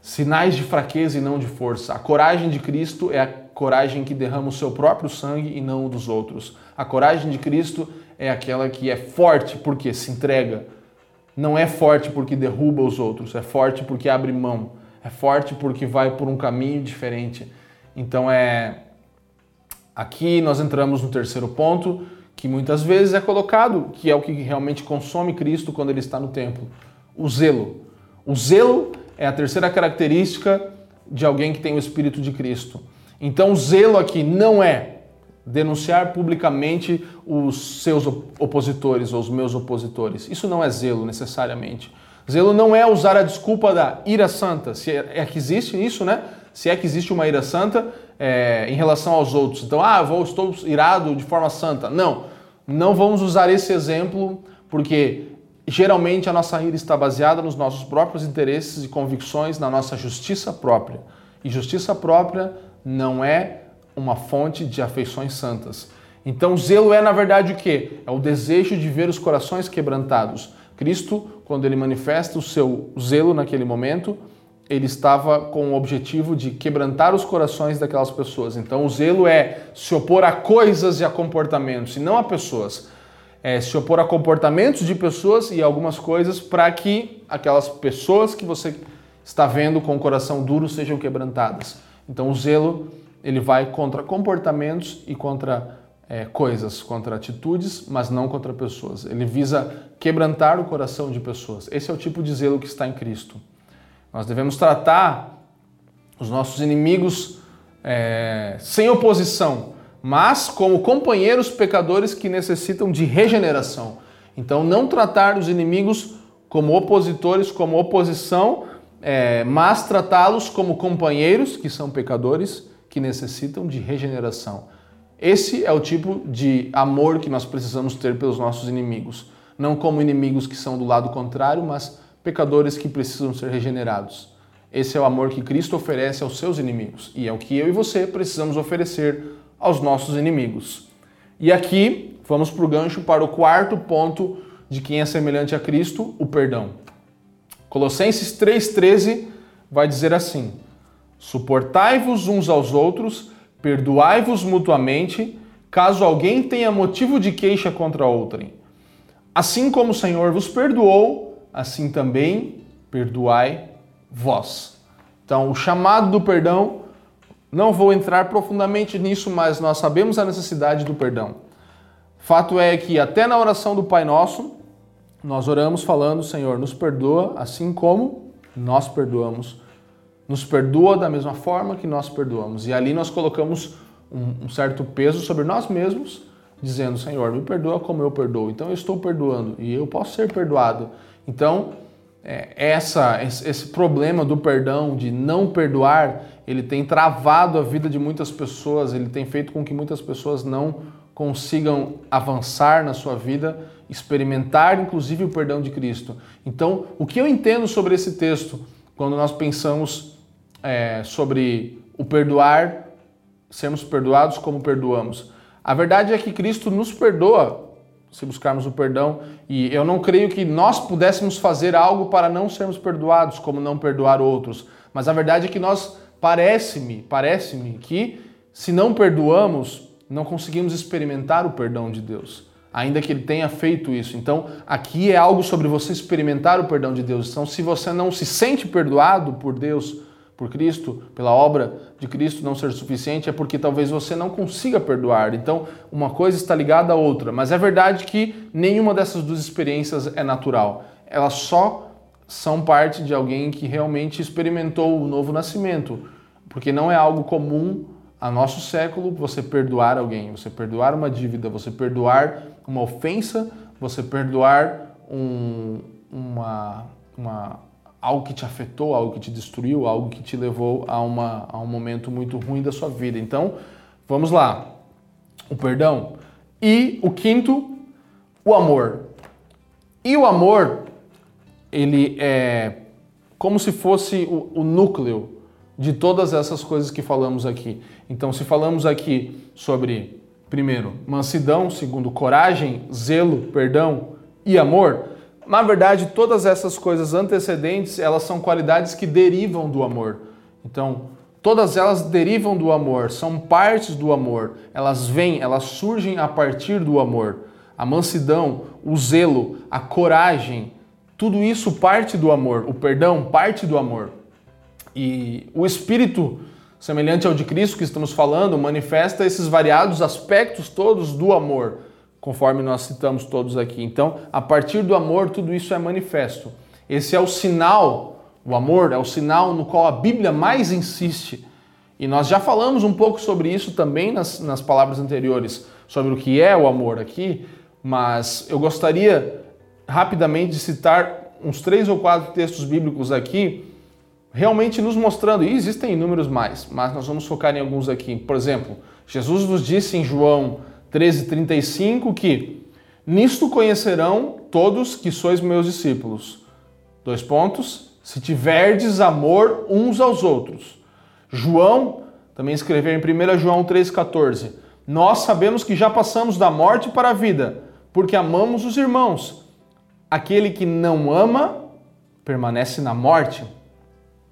Sinais de fraqueza e não de força. A coragem de Cristo é a coragem que derrama o seu próprio sangue e não o dos outros. A coragem de Cristo é aquela que é forte porque se entrega. Não é forte porque derruba os outros, é forte porque abre mão. É forte porque vai por um caminho diferente. Então é Aqui nós entramos no terceiro ponto, que muitas vezes é colocado, que é o que realmente consome Cristo quando ele está no templo: o zelo. O zelo é a terceira característica de alguém que tem o Espírito de Cristo. Então, zelo aqui não é denunciar publicamente os seus opositores ou os meus opositores. Isso não é zelo necessariamente. Zelo não é usar a desculpa da ira santa, se é, é que existe isso, né? Se é que existe uma ira santa é, em relação aos outros. Então, ah, vou, estou irado de forma santa. Não, não vamos usar esse exemplo porque geralmente a nossa ira está baseada nos nossos próprios interesses e convicções, na nossa justiça própria. E justiça própria não é uma fonte de afeições santas. Então, zelo é, na verdade, o que? É o desejo de ver os corações quebrantados. Cristo, quando ele manifesta o seu zelo naquele momento, ele estava com o objetivo de quebrantar os corações daquelas pessoas. Então, o zelo é se opor a coisas e a comportamentos, e não a pessoas. É se opor a comportamentos de pessoas e algumas coisas para que aquelas pessoas que você está vendo com o coração duro sejam quebrantadas. Então, o zelo ele vai contra comportamentos e contra é, coisas, contra atitudes, mas não contra pessoas. Ele visa quebrantar o coração de pessoas. Esse é o tipo de zelo que está em Cristo. Nós devemos tratar os nossos inimigos é, sem oposição, mas como companheiros pecadores que necessitam de regeneração. Então, não tratar os inimigos como opositores, como oposição, é, mas tratá-los como companheiros que são pecadores que necessitam de regeneração. Esse é o tipo de amor que nós precisamos ter pelos nossos inimigos. Não como inimigos que são do lado contrário, mas pecadores que precisam ser regenerados. Esse é o amor que Cristo oferece aos seus inimigos e é o que eu e você precisamos oferecer aos nossos inimigos. E aqui vamos para o gancho para o quarto ponto de quem é semelhante a Cristo, o perdão. Colossenses 3,13 vai dizer assim: Suportai-vos uns aos outros, perdoai-vos mutuamente, caso alguém tenha motivo de queixa contra outrem. Assim como o Senhor vos perdoou, assim também perdoai vós. Então, o chamado do perdão, não vou entrar profundamente nisso, mas nós sabemos a necessidade do perdão. Fato é que até na oração do Pai Nosso, nós oramos falando, Senhor, nos perdoa, assim como nós perdoamos nos perdoa da mesma forma que nós perdoamos. E ali nós colocamos um, um certo peso sobre nós mesmos, dizendo: Senhor, me perdoa como eu perdoo. Então eu estou perdoando e eu posso ser perdoado. Então, essa, esse problema do perdão, de não perdoar, ele tem travado a vida de muitas pessoas, ele tem feito com que muitas pessoas não consigam avançar na sua vida, experimentar inclusive o perdão de Cristo. Então, o que eu entendo sobre esse texto, quando nós pensamos é, sobre o perdoar, sermos perdoados como perdoamos. A verdade é que Cristo nos perdoa se buscarmos o perdão, e eu não creio que nós pudéssemos fazer algo para não sermos perdoados, como não perdoar outros. Mas a verdade é que nós parece-me, parece-me que se não perdoamos, não conseguimos experimentar o perdão de Deus, ainda que ele tenha feito isso. Então, aqui é algo sobre você experimentar o perdão de Deus. Então, se você não se sente perdoado por Deus, por Cristo, pela obra de Cristo não ser suficiente, é porque talvez você não consiga perdoar. Então, uma coisa está ligada à outra. Mas é verdade que nenhuma dessas duas experiências é natural. Elas só são parte de alguém que realmente experimentou o novo nascimento. Porque não é algo comum a nosso século você perdoar alguém, você perdoar uma dívida, você perdoar uma ofensa, você perdoar um, uma, uma algo que te afetou, algo que te destruiu, algo que te levou a, uma, a um momento muito ruim da sua vida. Então, vamos lá. O perdão. E o quinto, o amor. E o amor, ele é como se fosse o, o núcleo de todas essas coisas que falamos aqui. Então, se falamos aqui sobre, primeiro, mansidão, segundo, coragem, zelo, perdão e amor, na verdade, todas essas coisas antecedentes, elas são qualidades que derivam do amor. Então, todas elas derivam do amor, são partes do amor. Elas vêm, elas surgem a partir do amor. A mansidão, o zelo, a coragem, tudo isso parte do amor. O perdão parte do amor. E o espírito semelhante ao de Cristo que estamos falando manifesta esses variados aspectos todos do amor conforme nós citamos todos aqui. Então, a partir do amor, tudo isso é manifesto. Esse é o sinal, o amor é o sinal no qual a Bíblia mais insiste. E nós já falamos um pouco sobre isso também nas, nas palavras anteriores, sobre o que é o amor aqui, mas eu gostaria rapidamente de citar uns três ou quatro textos bíblicos aqui, realmente nos mostrando, e existem inúmeros mais, mas nós vamos focar em alguns aqui. Por exemplo, Jesus nos disse em João 13,35 que nisto conhecerão todos que sois meus discípulos. Dois pontos. Se tiverdes amor uns aos outros. João também escreveu em 1 João 3,14. Nós sabemos que já passamos da morte para a vida, porque amamos os irmãos. Aquele que não ama permanece na morte.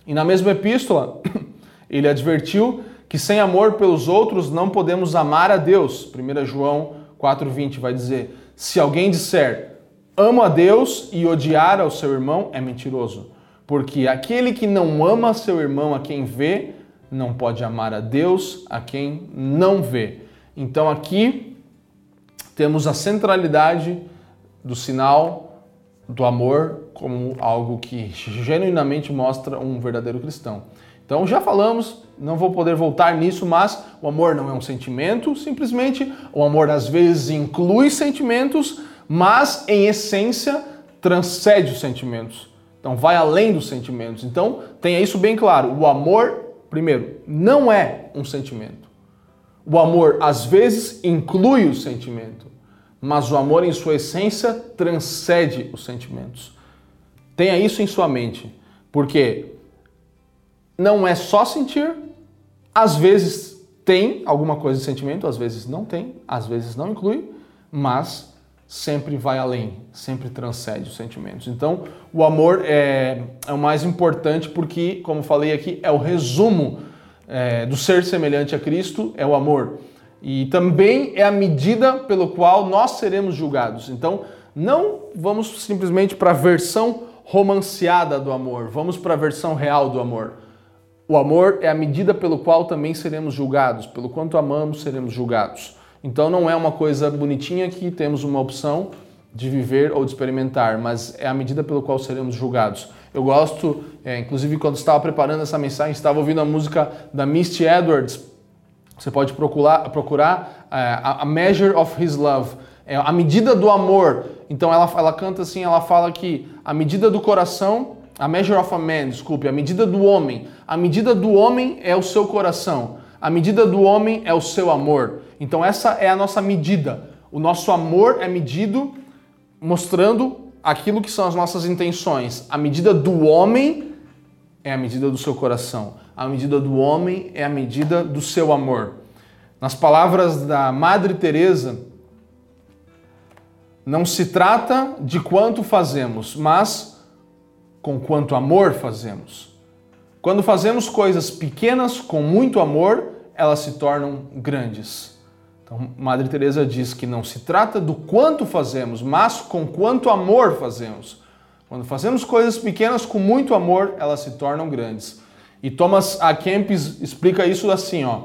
E na mesma epístola, ele advertiu que sem amor pelos outros não podemos amar a Deus. 1 João 4,20 vai dizer: Se alguém disser amo a Deus e odiar ao seu irmão, é mentiroso. Porque aquele que não ama seu irmão a quem vê, não pode amar a Deus a quem não vê. Então aqui temos a centralidade do sinal do amor como algo que genuinamente mostra um verdadeiro cristão. Então já falamos, não vou poder voltar nisso, mas o amor não é um sentimento, simplesmente o amor às vezes inclui sentimentos, mas em essência transcende os sentimentos. Então vai além dos sentimentos. Então tenha isso bem claro. O amor, primeiro, não é um sentimento. O amor às vezes inclui o sentimento, mas o amor em sua essência transcende os sentimentos. Tenha isso em sua mente, porque não é só sentir, às vezes tem alguma coisa de sentimento, às vezes não tem, às vezes não inclui, mas sempre vai além, sempre transcende os sentimentos. Então, o amor é, é o mais importante porque, como falei aqui, é o resumo é, do ser semelhante a Cristo, é o amor. E também é a medida pelo qual nós seremos julgados. Então, não vamos simplesmente para a versão romanceada do amor, vamos para a versão real do amor. O amor é a medida pelo qual também seremos julgados, pelo quanto amamos seremos julgados. Então não é uma coisa bonitinha que temos uma opção de viver ou de experimentar, mas é a medida pelo qual seremos julgados. Eu gosto, é, inclusive quando estava preparando essa mensagem, estava ouvindo a música da Misty Edwards. Você pode procurar, procurar é, a Measure of His Love, é a medida do amor. Então ela, ela canta assim, ela fala que a medida do coração a measure of a man, desculpe, a medida do homem. A medida do homem é o seu coração. A medida do homem é o seu amor. Então essa é a nossa medida. O nosso amor é medido mostrando aquilo que são as nossas intenções. A medida do homem é a medida do seu coração. A medida do homem é a medida do seu amor. Nas palavras da Madre Teresa, não se trata de quanto fazemos, mas com quanto amor fazemos. Quando fazemos coisas pequenas com muito amor, elas se tornam grandes. Então, Madre Teresa diz que não se trata do quanto fazemos, mas com quanto amor fazemos. Quando fazemos coisas pequenas com muito amor, elas se tornam grandes. E Thomas A. Kempis explica isso assim, ó: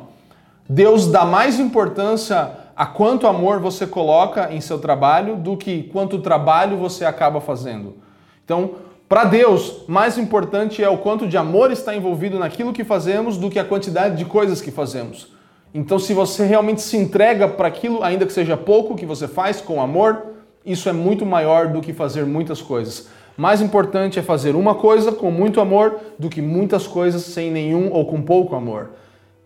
Deus dá mais importância a quanto amor você coloca em seu trabalho do que quanto trabalho você acaba fazendo. Então, para Deus, mais importante é o quanto de amor está envolvido naquilo que fazemos do que a quantidade de coisas que fazemos. Então, se você realmente se entrega para aquilo, ainda que seja pouco, que você faz com amor, isso é muito maior do que fazer muitas coisas. Mais importante é fazer uma coisa com muito amor do que muitas coisas sem nenhum ou com pouco amor.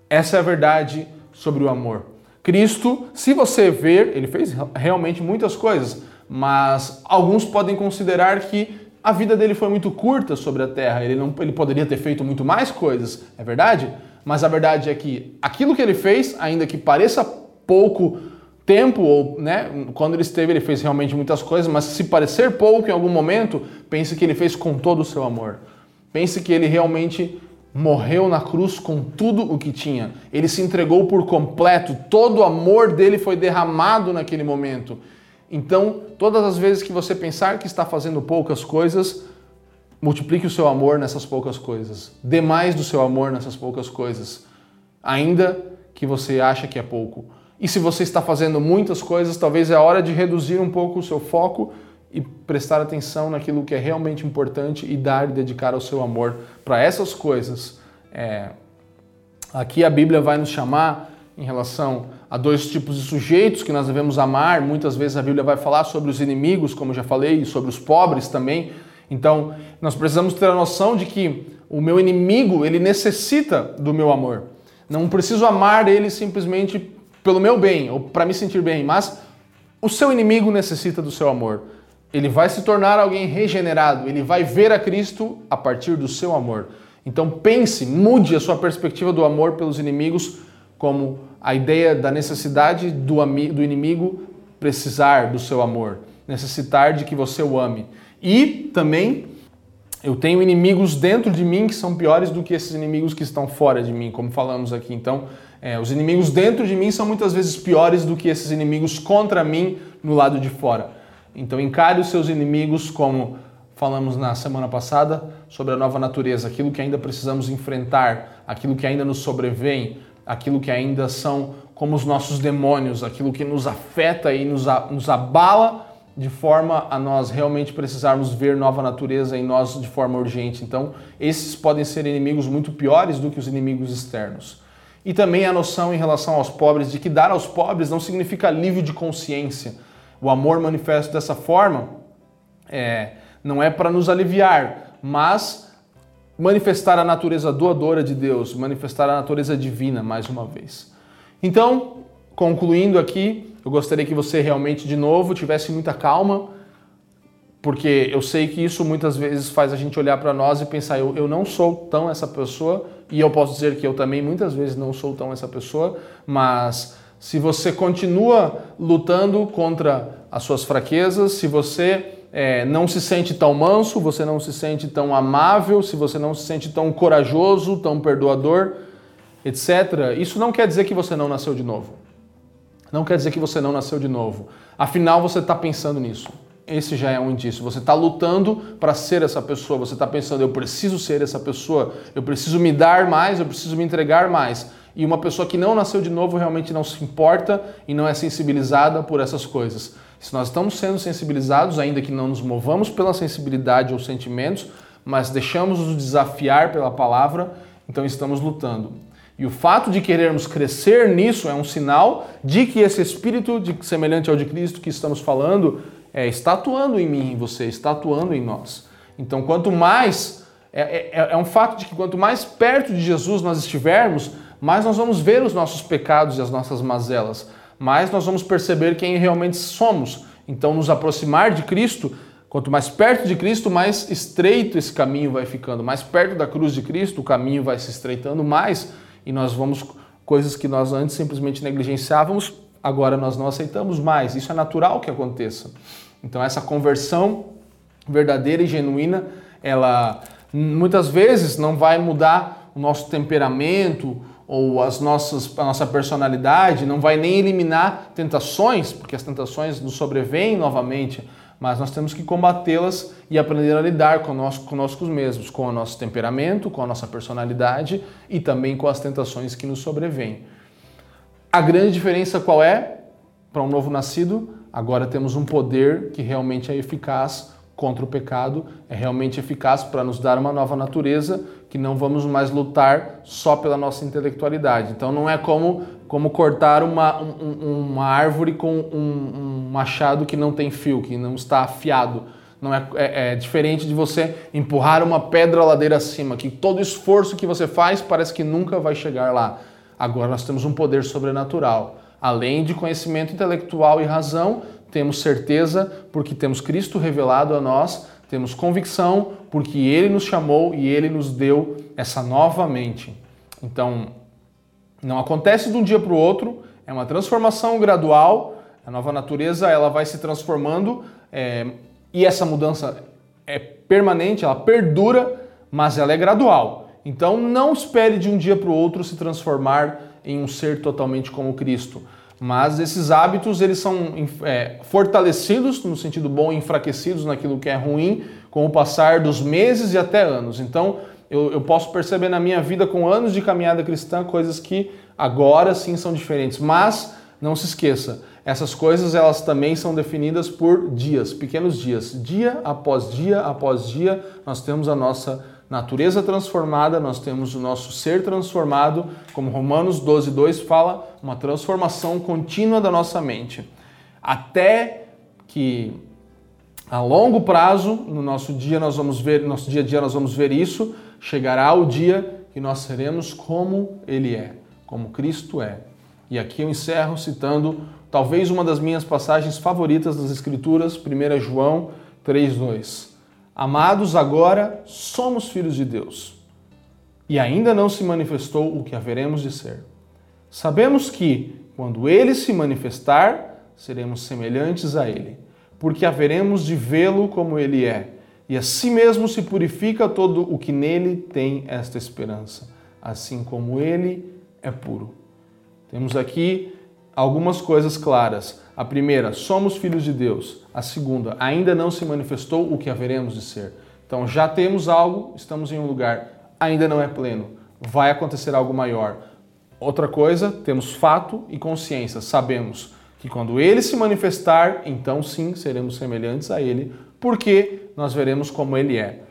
Essa é a verdade sobre o amor. Cristo, se você ver, ele fez realmente muitas coisas, mas alguns podem considerar que a vida dele foi muito curta sobre a terra, ele, não, ele poderia ter feito muito mais coisas, é verdade? Mas a verdade é que aquilo que ele fez, ainda que pareça pouco tempo, ou né, quando ele esteve, ele fez realmente muitas coisas, mas se parecer pouco em algum momento, pense que ele fez com todo o seu amor. Pense que ele realmente morreu na cruz com tudo o que tinha. Ele se entregou por completo, todo o amor dele foi derramado naquele momento. Então, todas as vezes que você pensar que está fazendo poucas coisas, multiplique o seu amor nessas poucas coisas. Dê mais do seu amor nessas poucas coisas, ainda que você ache que é pouco. E se você está fazendo muitas coisas, talvez é hora de reduzir um pouco o seu foco e prestar atenção naquilo que é realmente importante e dar e dedicar o seu amor para essas coisas. É, aqui a Bíblia vai nos chamar em relação a dois tipos de sujeitos que nós devemos amar. Muitas vezes a Bíblia vai falar sobre os inimigos, como já falei, e sobre os pobres também. Então, nós precisamos ter a noção de que o meu inimigo, ele necessita do meu amor. Não preciso amar ele simplesmente pelo meu bem ou para me sentir bem, mas o seu inimigo necessita do seu amor. Ele vai se tornar alguém regenerado, ele vai ver a Cristo a partir do seu amor. Então pense, mude a sua perspectiva do amor pelos inimigos como a ideia da necessidade do, do inimigo precisar do seu amor, necessitar de que você o ame. E também eu tenho inimigos dentro de mim que são piores do que esses inimigos que estão fora de mim, como falamos aqui. Então, é, os inimigos dentro de mim são muitas vezes piores do que esses inimigos contra mim no lado de fora. Então, encare os seus inimigos como falamos na semana passada sobre a nova natureza, aquilo que ainda precisamos enfrentar, aquilo que ainda nos sobrevém, aquilo que ainda são como os nossos demônios, aquilo que nos afeta e nos, nos abala de forma a nós realmente precisarmos ver nova natureza em nós de forma urgente. Então, esses podem ser inimigos muito piores do que os inimigos externos. E também a noção em relação aos pobres de que dar aos pobres não significa alívio de consciência. O amor manifesto dessa forma é, não é para nos aliviar, mas manifestar a natureza doadora de Deus, manifestar a natureza divina mais uma vez. Então, concluindo aqui, eu gostaria que você realmente, de novo, tivesse muita calma, porque eu sei que isso muitas vezes faz a gente olhar para nós e pensar: eu, eu não sou tão essa pessoa, e eu posso dizer que eu também muitas vezes não sou tão essa pessoa, mas se você continua lutando contra as suas fraquezas, se você é, não se sente tão manso, você não se sente tão amável, se você não se sente tão corajoso, tão perdoador, etc., isso não quer dizer que você não nasceu de novo não quer dizer que você não nasceu de novo. Afinal, você está pensando nisso. Esse já é um indício. Você está lutando para ser essa pessoa. Você está pensando, eu preciso ser essa pessoa. Eu preciso me dar mais. Eu preciso me entregar mais. E uma pessoa que não nasceu de novo realmente não se importa e não é sensibilizada por essas coisas. Se nós estamos sendo sensibilizados, ainda que não nos movamos pela sensibilidade ou sentimentos, mas deixamos nos desafiar pela palavra, então estamos lutando. E o fato de querermos crescer nisso é um sinal de que esse espírito de, semelhante ao de Cristo que estamos falando é, está atuando em mim, em você, está atuando em nós. Então, quanto mais. É, é, é um fato de que quanto mais perto de Jesus nós estivermos, mais nós vamos ver os nossos pecados e as nossas mazelas, mais nós vamos perceber quem realmente somos. Então, nos aproximar de Cristo, quanto mais perto de Cristo, mais estreito esse caminho vai ficando. Mais perto da cruz de Cristo, o caminho vai se estreitando mais e nós vamos coisas que nós antes simplesmente negligenciávamos, agora nós não aceitamos mais. Isso é natural que aconteça. Então essa conversão verdadeira e genuína, ela muitas vezes não vai mudar o nosso temperamento ou as nossas, a nossa personalidade, não vai nem eliminar tentações, porque as tentações nos sobrevêm novamente, mas nós temos que combatê-las e aprender a lidar conosco, conosco mesmos, com o nosso temperamento, com a nossa personalidade e também com as tentações que nos sobrevêm. A grande diferença qual é? Para um novo nascido, agora temos um poder que realmente é eficaz contra o pecado, é realmente eficaz para nos dar uma nova natureza, que não vamos mais lutar só pela nossa intelectualidade. Então não é como, como cortar uma, um, uma árvore com um, um, machado que não tem fio, que não está afiado. Não é, é, é diferente de você empurrar uma pedra ladeira acima, que todo esforço que você faz parece que nunca vai chegar lá. Agora nós temos um poder sobrenatural. Além de conhecimento intelectual e razão, temos certeza porque temos Cristo revelado a nós, temos convicção porque Ele nos chamou e Ele nos deu essa nova mente. Então, não acontece de um dia para o outro, é uma transformação gradual. A nova natureza ela vai se transformando é, e essa mudança é permanente, ela perdura, mas ela é gradual. Então, não espere de um dia para o outro se transformar em um ser totalmente como Cristo. Mas esses hábitos eles são é, fortalecidos no sentido bom e enfraquecidos naquilo que é ruim com o passar dos meses e até anos. Então eu, eu posso perceber na minha vida com anos de caminhada cristã coisas que agora sim são diferentes. Mas Não se esqueça, essas coisas elas também são definidas por dias, pequenos dias. Dia após dia após dia, nós temos a nossa natureza transformada, nós temos o nosso ser transformado, como Romanos 12, 2 fala, uma transformação contínua da nossa mente. Até que a longo prazo, no nosso dia nós vamos ver, no nosso dia a dia nós vamos ver isso, chegará o dia que nós seremos como ele é, como Cristo é. E aqui eu encerro citando talvez uma das minhas passagens favoritas das escrituras, 1 João 3:2. Amados, agora somos filhos de Deus. E ainda não se manifestou o que haveremos de ser. Sabemos que, quando ele se manifestar, seremos semelhantes a ele porque haveremos de vê-lo como ele é, e assim mesmo se purifica todo o que nele tem esta esperança, assim como ele é puro. Temos aqui algumas coisas claras. A primeira, somos filhos de Deus. A segunda, ainda não se manifestou o que haveremos de ser. Então já temos algo, estamos em um lugar, ainda não é pleno. Vai acontecer algo maior. Outra coisa, temos fato e consciência, sabemos que quando ele se manifestar, então sim seremos semelhantes a ele, porque nós veremos como ele é.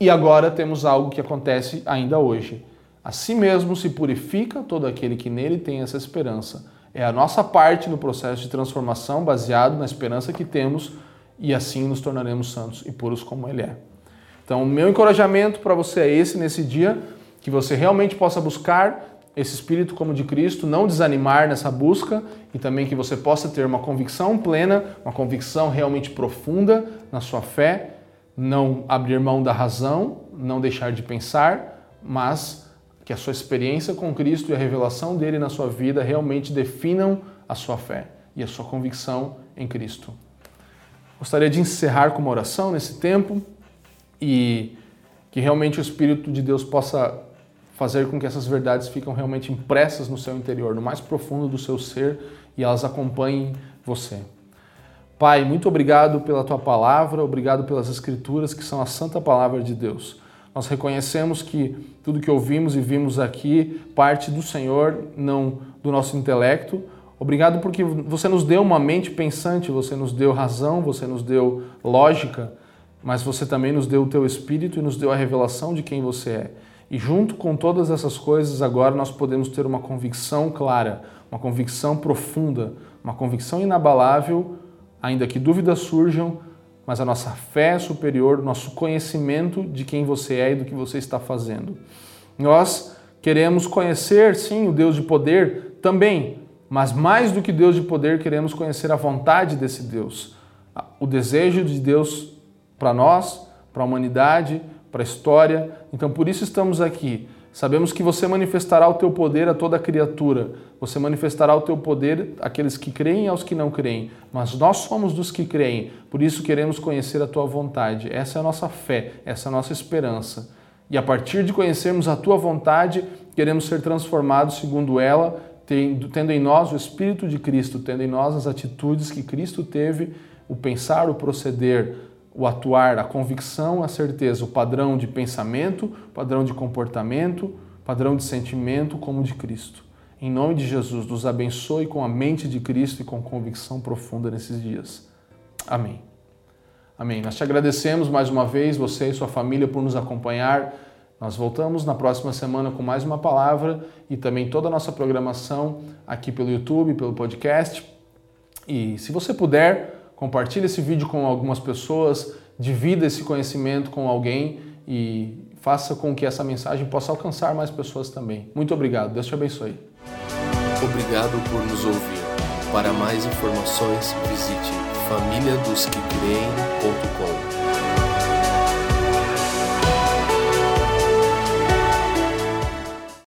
E agora temos algo que acontece ainda hoje. Assim mesmo se purifica todo aquele que nele tem essa esperança. É a nossa parte no processo de transformação baseado na esperança que temos e assim nos tornaremos santos e puros como ele é. Então, o meu encorajamento para você é esse nesse dia, que você realmente possa buscar esse espírito como de Cristo, não desanimar nessa busca e também que você possa ter uma convicção plena, uma convicção realmente profunda na sua fé, não abrir mão da razão, não deixar de pensar, mas que a sua experiência com Cristo e a revelação dele na sua vida realmente definam a sua fé e a sua convicção em Cristo. Gostaria de encerrar com uma oração nesse tempo e que realmente o Espírito de Deus possa fazer com que essas verdades fiquem realmente impressas no seu interior, no mais profundo do seu ser e elas acompanhem você. Pai, muito obrigado pela tua palavra, obrigado pelas escrituras que são a santa palavra de Deus. Nós reconhecemos que tudo que ouvimos e vimos aqui parte do Senhor, não do nosso intelecto. Obrigado porque você nos deu uma mente pensante, você nos deu razão, você nos deu lógica, mas você também nos deu o teu espírito e nos deu a revelação de quem você é. E junto com todas essas coisas, agora nós podemos ter uma convicção clara, uma convicção profunda, uma convicção inabalável, ainda que dúvidas surjam, mas a nossa fé é superior, nosso conhecimento de quem você é e do que você está fazendo. Nós queremos conhecer, sim, o Deus de poder também, mas mais do que Deus de poder, queremos conhecer a vontade desse Deus, o desejo de Deus para nós, para a humanidade, para a história. Então, por isso estamos aqui. Sabemos que você manifestará o teu poder a toda criatura. Você manifestará o teu poder àqueles que creem e aos que não creem. Mas nós somos dos que creem. Por isso queremos conhecer a tua vontade. Essa é a nossa fé, essa é a nossa esperança. E a partir de conhecermos a tua vontade, queremos ser transformados segundo ela, tendo em nós o Espírito de Cristo, tendo em nós as atitudes que Cristo teve, o pensar, o proceder, o atuar, a convicção, a certeza, o padrão de pensamento, padrão de comportamento, padrão de sentimento como de Cristo. Em nome de Jesus, nos abençoe com a mente de Cristo e com convicção profunda nesses dias. Amém. Amém. Nós te agradecemos mais uma vez, você e sua família, por nos acompanhar. Nós voltamos na próxima semana com mais uma palavra e também toda a nossa programação aqui pelo YouTube, pelo podcast. E se você puder, compartilhe esse vídeo com algumas pessoas, divida esse conhecimento com alguém e faça com que essa mensagem possa alcançar mais pessoas também. Muito obrigado, Deus te abençoe. Obrigado por nos ouvir. Para mais informações, visite famíliadosquecreem.com.